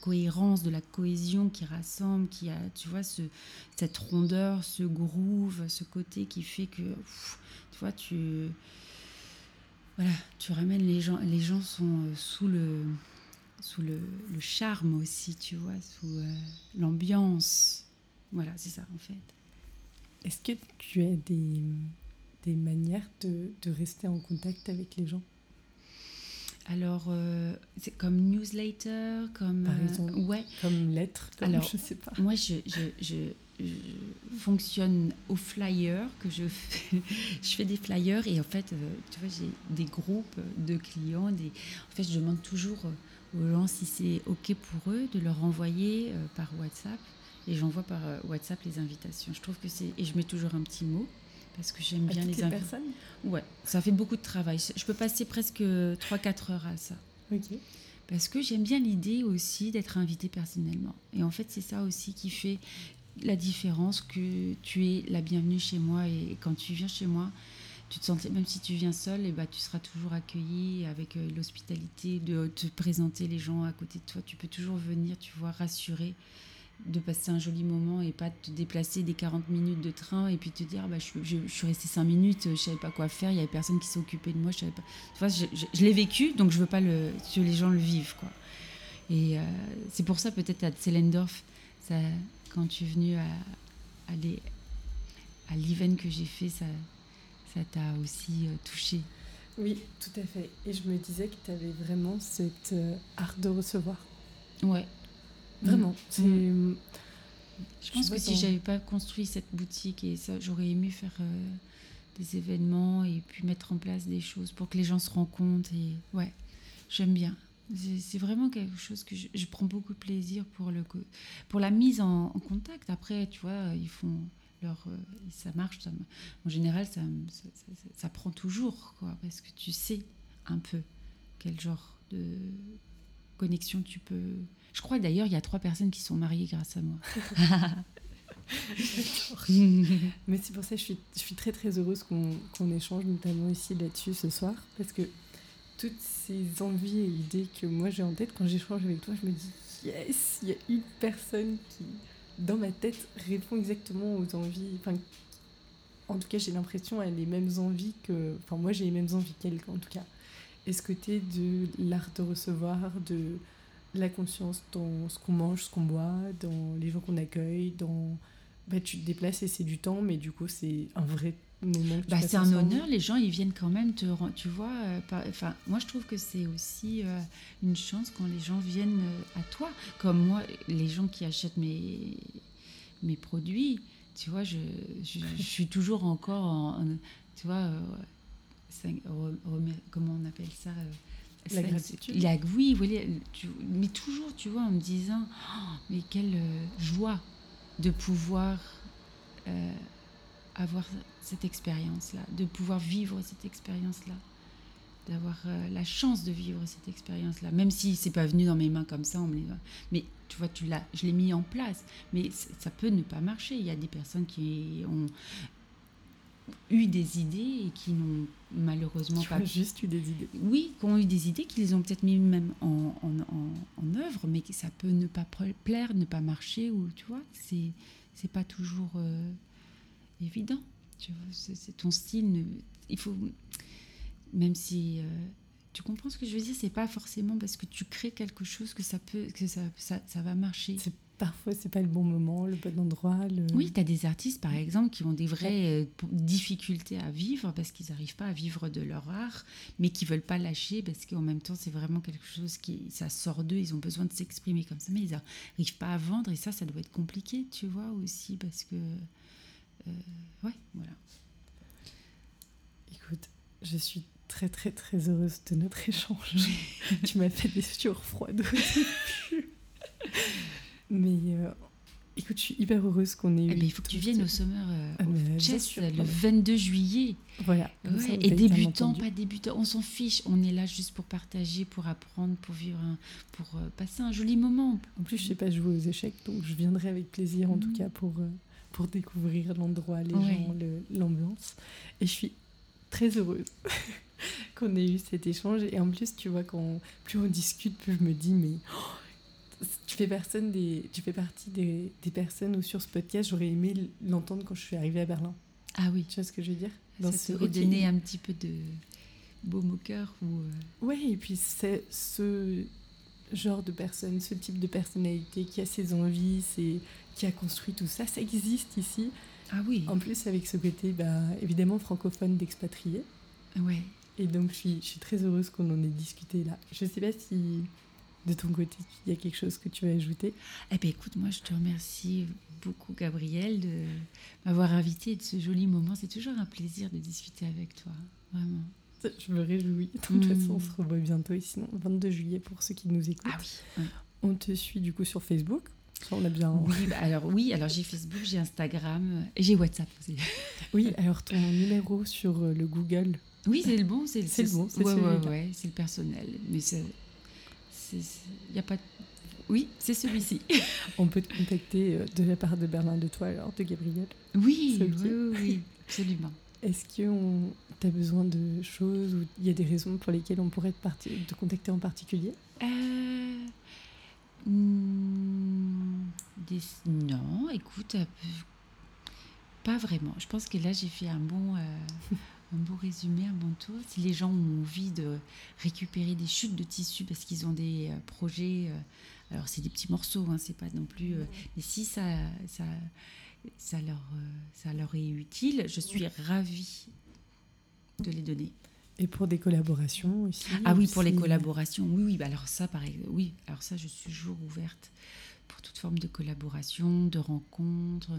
Speaker 2: cohérence, de la cohésion qui rassemble, qui a, tu vois, ce, cette rondeur, ce groove, ce côté qui fait que, tu vois, tu, voilà, tu ramènes les gens, les gens sont euh, sous le, sous le, charme aussi, tu vois, sous euh, l'ambiance. Voilà, c'est ça en fait.
Speaker 1: Est-ce que tu as des, manières de, de rester en contact avec les gens?
Speaker 2: Alors, euh, c'est comme newsletter, comme.
Speaker 1: Par
Speaker 2: euh, ouais.
Speaker 1: Comme lettre, comme
Speaker 2: Alors,
Speaker 1: je sais pas.
Speaker 2: Moi, je, je, je, je fonctionne au flyer, que je fais, je fais des flyers et en fait, euh, tu vois, j'ai des groupes de clients. Des, en fait, je demande toujours aux gens si c'est OK pour eux de leur envoyer par WhatsApp et j'envoie par WhatsApp les invitations. Je trouve que c'est. Et je mets toujours un petit mot parce que j'aime bien les
Speaker 1: les personnes
Speaker 2: Ouais, ça fait beaucoup de travail. Je peux passer presque 3-4 heures à ça.
Speaker 1: Ok.
Speaker 2: Parce que j'aime bien l'idée aussi d'être invité personnellement. Et en fait, c'est ça aussi qui fait la différence que tu es la bienvenue chez moi. Et quand tu viens chez moi, tu te sens, même si tu viens seul, et bah, tu seras toujours accueilli avec euh, l'hospitalité de te présenter les gens à côté de toi. Tu peux toujours venir, tu vois, rassurer de passer un joli moment et pas te déplacer des 40 minutes de train et puis te dire bah, je, suis- je- je suis restée 5 minutes, je savais pas quoi faire, il y avait personne qui s'est occupé de moi, je savais pas. Tu vois, je, je- l'ai vécu, donc je veux pas le, que les gens le vivent quoi. Et euh, c'est pour ça peut-être à Zellendorf, ça, quand tu es venu à, aller à l'event que j'ai fait, ça, ça t'a aussi euh, touché.
Speaker 1: Oui, tout à fait. Et je me disais que tu avais vraiment cette euh, art de recevoir.
Speaker 2: Ouais.
Speaker 1: Vraiment.
Speaker 2: Mm.
Speaker 1: C'est.
Speaker 2: Je pense que si j'avais pas construit cette boutique et ça, j'aurais aimé faire euh, des événements et puis mettre en place des choses pour que les gens se rencontrent. Et ouais, j'aime bien. C'est vraiment quelque chose que je, je prends beaucoup de plaisir pour le pour la mise en, en contact. Après, tu vois, ils font leur euh, ça marche. Ça, en général, ça- ça- ça prend toujours quoi, parce que tu sais un peu quel genre de connexion tu peux. Je crois d'ailleurs il y a trois personnes qui sont mariées grâce à moi.
Speaker 1: Mais c'est pour ça que je suis, je suis très très heureuse qu'on qu'on échange notamment ici là-dessus ce soir. Parce que toutes ces envies et idées que moi j'ai en tête, quand j'échange avec toi, je me dis yes, il y a une personne qui, dans ma tête, répond exactement aux envies. Enfin, en tout cas, j'ai l'impression elle a les mêmes envies que. Enfin, moi j'ai les mêmes envies qu'elle en tout cas. Et ce côté de l'art de recevoir, de la conscience dans ce qu'on mange, ce qu'on boit, dans les gens qu'on accueille, dans bah, tu te déplaces et c'est du temps, mais du coup, c'est un vrai moment.
Speaker 2: Bah, c'est un honneur, les gens ils viennent quand même te ren- tu vois euh, par- enfin moi je trouve que c'est aussi euh, une chance quand les gens viennent euh, à toi comme moi les gens qui achètent mes mes produits tu vois je, je, je suis toujours encore en, en- tu vois comment on appelle ça
Speaker 1: La gratitude.
Speaker 2: la- oui, oui, tu- mais toujours, tu vois, en me disant, Oh, mais quelle euh, joie de pouvoir euh, avoir cette expérience-là, de pouvoir vivre cette expérience-là, d'avoir euh, la chance de vivre cette expérience-là, même si c'est pas venu dans mes mains comme ça, on me les- mais tu vois, tu l'as, je l'ai mis en place, mais ça peut ne pas marcher. Il y a des personnes qui ont eu des idées et qui n'ont malheureusement
Speaker 1: Tu
Speaker 2: pas
Speaker 1: as juste eu des idées.
Speaker 2: oui, qui ont eu des idées, qui les ont peut-être mis même en, en, en- en œuvre, mais que ça peut ne pas pla- plaire, ne pas marcher, ou tu vois, c'est c'est pas toujours euh, évident. Tu vois, c'est c'est ton style. ne- il faut, même si euh, tu comprends ce que je veux dire, c'est pas forcément parce que tu crées quelque chose que ça peut, que ça, ça, ça va marcher.
Speaker 1: C'est- Parfois, c'est pas le bon moment, le bon endroit. Le...
Speaker 2: Oui, tu as des artistes, par exemple, qui ont des vraies euh, difficultés à vivre parce qu'ils n'arrivent pas à vivre de leur art, mais qui veulent pas lâcher parce qu'en même temps, c'est vraiment quelque chose qui, ça sort d'eux, ils ont besoin de s'exprimer comme ça, mais ils n'arrivent pas à vendre et ça, ça doit être compliqué, tu vois, aussi, parce que... euh, ouais, voilà.
Speaker 1: Écoute, je suis très très très heureuse de notre échange. tu m'as fait des sueurs froides au début. Mais euh, écoute, je suis hyper heureuse qu'on ait eu.
Speaker 2: Eh ben, il faut que tu viennes au Summer euh,
Speaker 1: Ah, mais
Speaker 2: Chess
Speaker 1: sûr,
Speaker 2: le
Speaker 1: ouais.
Speaker 2: 22 juillet.
Speaker 1: Voilà. ça,
Speaker 2: et débutant, pas débutant, on s'en fiche. On est là juste pour partager, pour apprendre, pour vivre, un- pour euh, passer un joli moment.
Speaker 1: En plus, je sais pas jouer aux échecs, donc je viendrai avec plaisir en tout
Speaker 2: Mhm.
Speaker 1: cas pour, euh, pour découvrir l'endroit, les
Speaker 2: Ouais.
Speaker 1: gens, le- l'ambiance. Et je suis très heureuse qu'on ait eu cet échange. Et en plus, tu vois, quand plus on discute, plus je me dis, mais oh, tu, fais personne des, tu fais partie des, des personnes où sur ce podcast, j'aurais aimé l'entendre quand je suis arrivée à Berlin.
Speaker 2: Ah oui,
Speaker 1: Tu vois ce que je veux dire?
Speaker 2: Ça
Speaker 1: ce-
Speaker 2: donné un petit peu de baume au cœur ou euh,
Speaker 1: Ouais, et puis c'est ce genre de personne, ce type de personnalité qui a ses envies, c'est qui a construit tout ça, ça existe ici.
Speaker 2: ah oui
Speaker 1: En plus, avec ce côté, bah, évidemment, francophone d'expatriés.
Speaker 2: ouais
Speaker 1: Et donc, je suis, je suis très heureuse qu'on en ait discuté là. Je ne sais pas si de ton côté, il y a quelque chose que tu veux ajouter.
Speaker 2: Eh bien, écoute, moi, je te remercie beaucoup, Gabriel, de m'avoir invité de ce joli moment. C'est toujours un plaisir de discuter avec toi, vraiment.
Speaker 1: Je me réjouis. De toute façon, on se revoit bientôt. Et sinon, 22 juillet, pour ceux qui nous écoutent.
Speaker 2: Ah oui.
Speaker 1: On te suit du coup sur Facebook. on a bien.
Speaker 2: Oui, bah, alors oui, alors j'ai Facebook, j'ai Instagram et j'ai WhatsApp aussi.
Speaker 1: Oui, alors ton numéro sur euh, le Google.
Speaker 2: Oui, c'est le bon, c'est
Speaker 1: le bon,
Speaker 2: c'est ouais, ouais, ouais, c'est le personnel, mais c'est, il a pas. Oui, c'est celui-ci.
Speaker 1: on peut te contacter euh, de la part de Berlin de toi alors, de Gabriel.
Speaker 2: Oui, oui, oui, absolument.
Speaker 1: Est-ce que tu as besoin de choses ou il y a des raisons pour lesquelles on pourrait te, te contacter en particulier?
Speaker 2: Euh... Hmm, non, écoute, euh, pas vraiment. Je pense que là, j'ai fait un bon, euh, un bon résumé, un bon tour. Si les gens ont envie de récupérer des chutes de tissu parce qu'ils ont des euh, projets, alors c'est des petits morceaux, hein, c'est pas non plus. mais si ça, ça, ça, leur, ça leur est utile, je suis ravie de les donner.
Speaker 1: Et pour des collaborations aussi
Speaker 2: Ah oui, pour les collaborations, oui, oui. Bah alors ça, pareil, oui. Alors ça, je suis toujours ouverte toute forme de collaboration, de rencontre,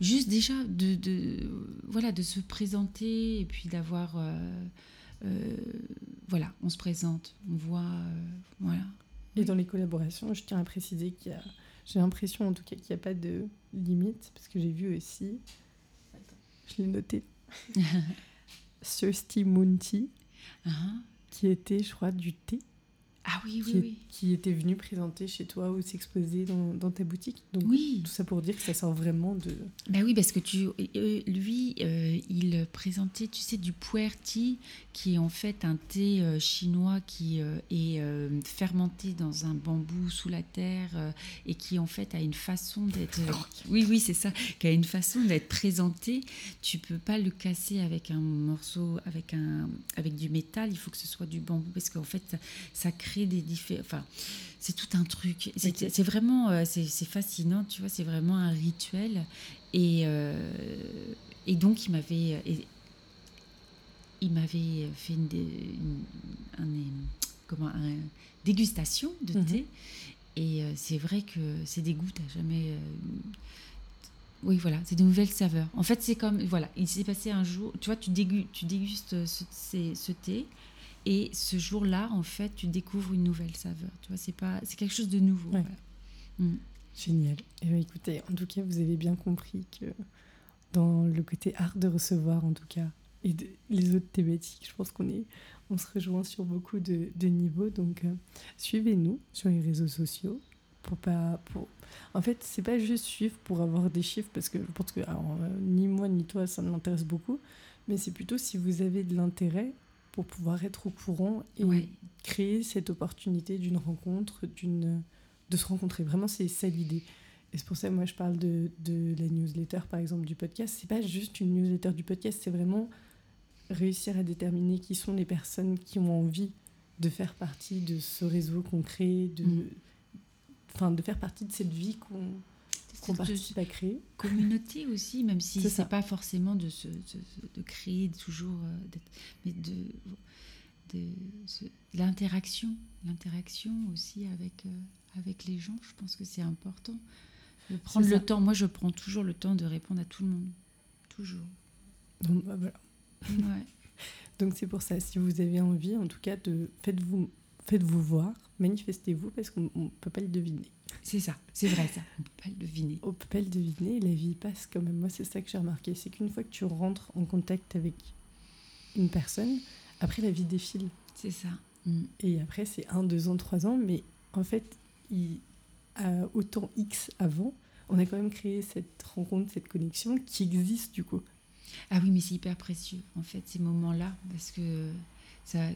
Speaker 2: juste déjà de, de voilà, de se présenter et puis d'avoir, euh, euh, voilà, on se présente, on voit, euh, voilà.
Speaker 1: Et dans les collaborations, je tiens à préciser qu'il y a, j'ai l'impression en tout cas qu'il n'y a pas de limite, parce que j'ai vu aussi, Attends, je l'ai noté. Thirsty Mounty, uh qui était, je crois, du thé.
Speaker 2: Ah oui, oui,
Speaker 1: qui,
Speaker 2: oui.
Speaker 1: Qui était venu présenter chez toi ou s'exposer dans, dans, ta boutique. Donc,
Speaker 2: oui.
Speaker 1: Tout ça pour dire que ça sort vraiment de.
Speaker 2: Ben oui, parce que tu, euh, lui, euh, il présentait, tu sais, du puer tea, qui est en fait un thé euh, chinois qui est fermenté dans un bambou sous la terre et qui en fait a une façon d'être. oui, oui, c'est ça, qui a une façon d'être présenté. Tu peux pas le casser avec un morceau, avec un, avec du métal. Il faut que ce soit du bambou parce qu'en fait, ça, ça des différents. Enfin, c'est tout un truc. C'est vraiment, euh, c'est fascinant, tu vois, c'est vraiment un rituel. Et, euh, et donc, il m'avait. Il m'avait fait une, une, comment, dégustation de mhm. thé. Et euh, c'est vrai que c'est des goûts, t'as jamais. oui, voilà, c'est de nouvelles saveurs. En fait, c'est comme, voilà, il s'est passé un jour, tu vois, tu, dégustes, tu dégustes ce, ce thé, et ce jour-là, en fait, tu découvres une nouvelle saveur. Tu vois, c'est pas, c'est quelque chose de nouveau.
Speaker 1: Mm. Génial. Eh écoutez, en tout cas, vous avez bien compris que dans le côté art de recevoir, en tout cas, et les autres thématiques, je pense qu'on est, on se rejoint sur beaucoup de, de niveaux. Donc, euh, suivez-nous sur les réseaux sociaux. Pour pas, pour... En fait, c'est pas juste suivre pour avoir des chiffres, parce que je pense que alors, euh, ni moi ni toi, ça m'intéresse beaucoup. Mais c'est plutôt si vous avez de l'intérêt, pour pouvoir être au courant et créer cette opportunité d'une rencontre, d'une de se rencontrer. Vraiment, c'est ça l'idée. Et c'est pour ça que moi je parle de, de, la newsletter par exemple du podcast. C'est pas juste une newsletter du podcast, c'est vraiment réussir à déterminer qui sont les personnes qui ont envie de faire partie de ce réseau qu'on crée, de, mm. de faire partie de cette vie qu'on participe à créer.
Speaker 2: Communauté aussi, même si c'est pas forcément de, se, de, créer toujours, euh, mais de, de, l'interaction, l'interaction aussi avec, euh, avec les gens. Je pense que c'est important. De prendre le temps. Moi, je prends toujours le temps de répondre à tout le monde, toujours.
Speaker 1: Donc, bah, voilà.
Speaker 2: Ouais.
Speaker 1: Donc c'est pour ça, si vous avez envie, en tout cas, de faites-vous faites-vous voir, manifestez-vous parce qu'on ne peut pas le deviner.
Speaker 2: C'est ça, c'est vrai ça, on peut pas le deviner.
Speaker 1: On peut pas le deviner, la vie passe quand même. Moi, c'est ça que j'ai remarqué, c'est qu'une fois que tu rentres en contact avec une personne, après la vie défile.
Speaker 2: C'est ça.
Speaker 1: Mm. Et après, c'est un, deux ans, trois ans, mais en fait, il, autant X avant, on a quand même créé cette rencontre, cette connexion qui existe du coup.
Speaker 2: Ah oui, mais c'est hyper précieux, en fait, ces moments-là, parce que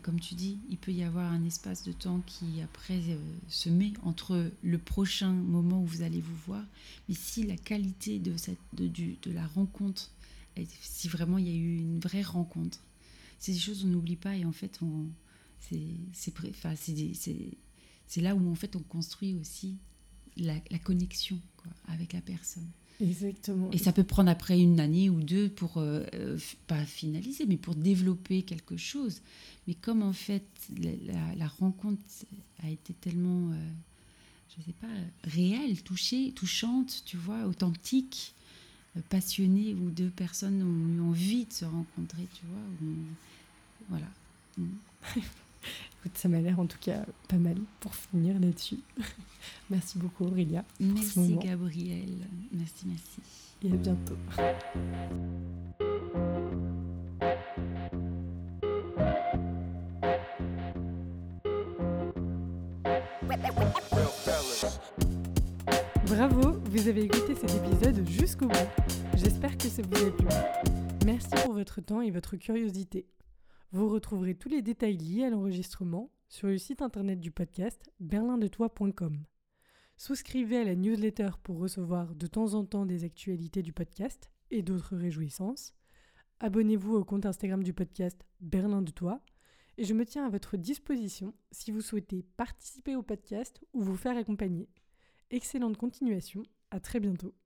Speaker 2: comme tu dis, il peut y avoir un espace de temps qui après euh, se met entre le prochain moment où vous allez vous voir. Mais si la qualité de, cette, de, du, de la rencontre, si vraiment il y a eu une vraie rencontre, c'est des choses qu'on n'oublie pas et en fait, c'est là où en fait on construit aussi la, connexion avec la personne.
Speaker 1: Exactement.
Speaker 2: Et ça peut prendre après une année ou deux pour, euh, euh, pas finaliser, mais pour développer quelque chose. Mais comme en fait, la, rencontre a été tellement, euh, je sais pas, réelle, touchée, touchante, tu vois, authentique, passionnée, où deux personnes ont eu envie de se rencontrer, tu vois. voilà.
Speaker 1: Ça m'a l'air en tout cas pas mal pour finir là-dessus. merci beaucoup Aurélia.
Speaker 2: Merci Gabriel. Merci, merci.
Speaker 1: Et à bientôt. Bravo, vous avez écouté cet épisode jusqu'au bout. J'espère que ça vous a plu. Merci pour votre temps et votre curiosité. Vous retrouverez tous les détails liés à l'enregistrement sur le site internet du podcast berlindetoi.com. Souscrivez à la newsletter pour recevoir de temps en temps des actualités du podcast et d'autres réjouissances. Abonnez-vous au compte Instagram du podcast Berlin de Toi et je me tiens à votre disposition si vous souhaitez participer au podcast ou vous faire accompagner. Excellente continuation, à très bientôt.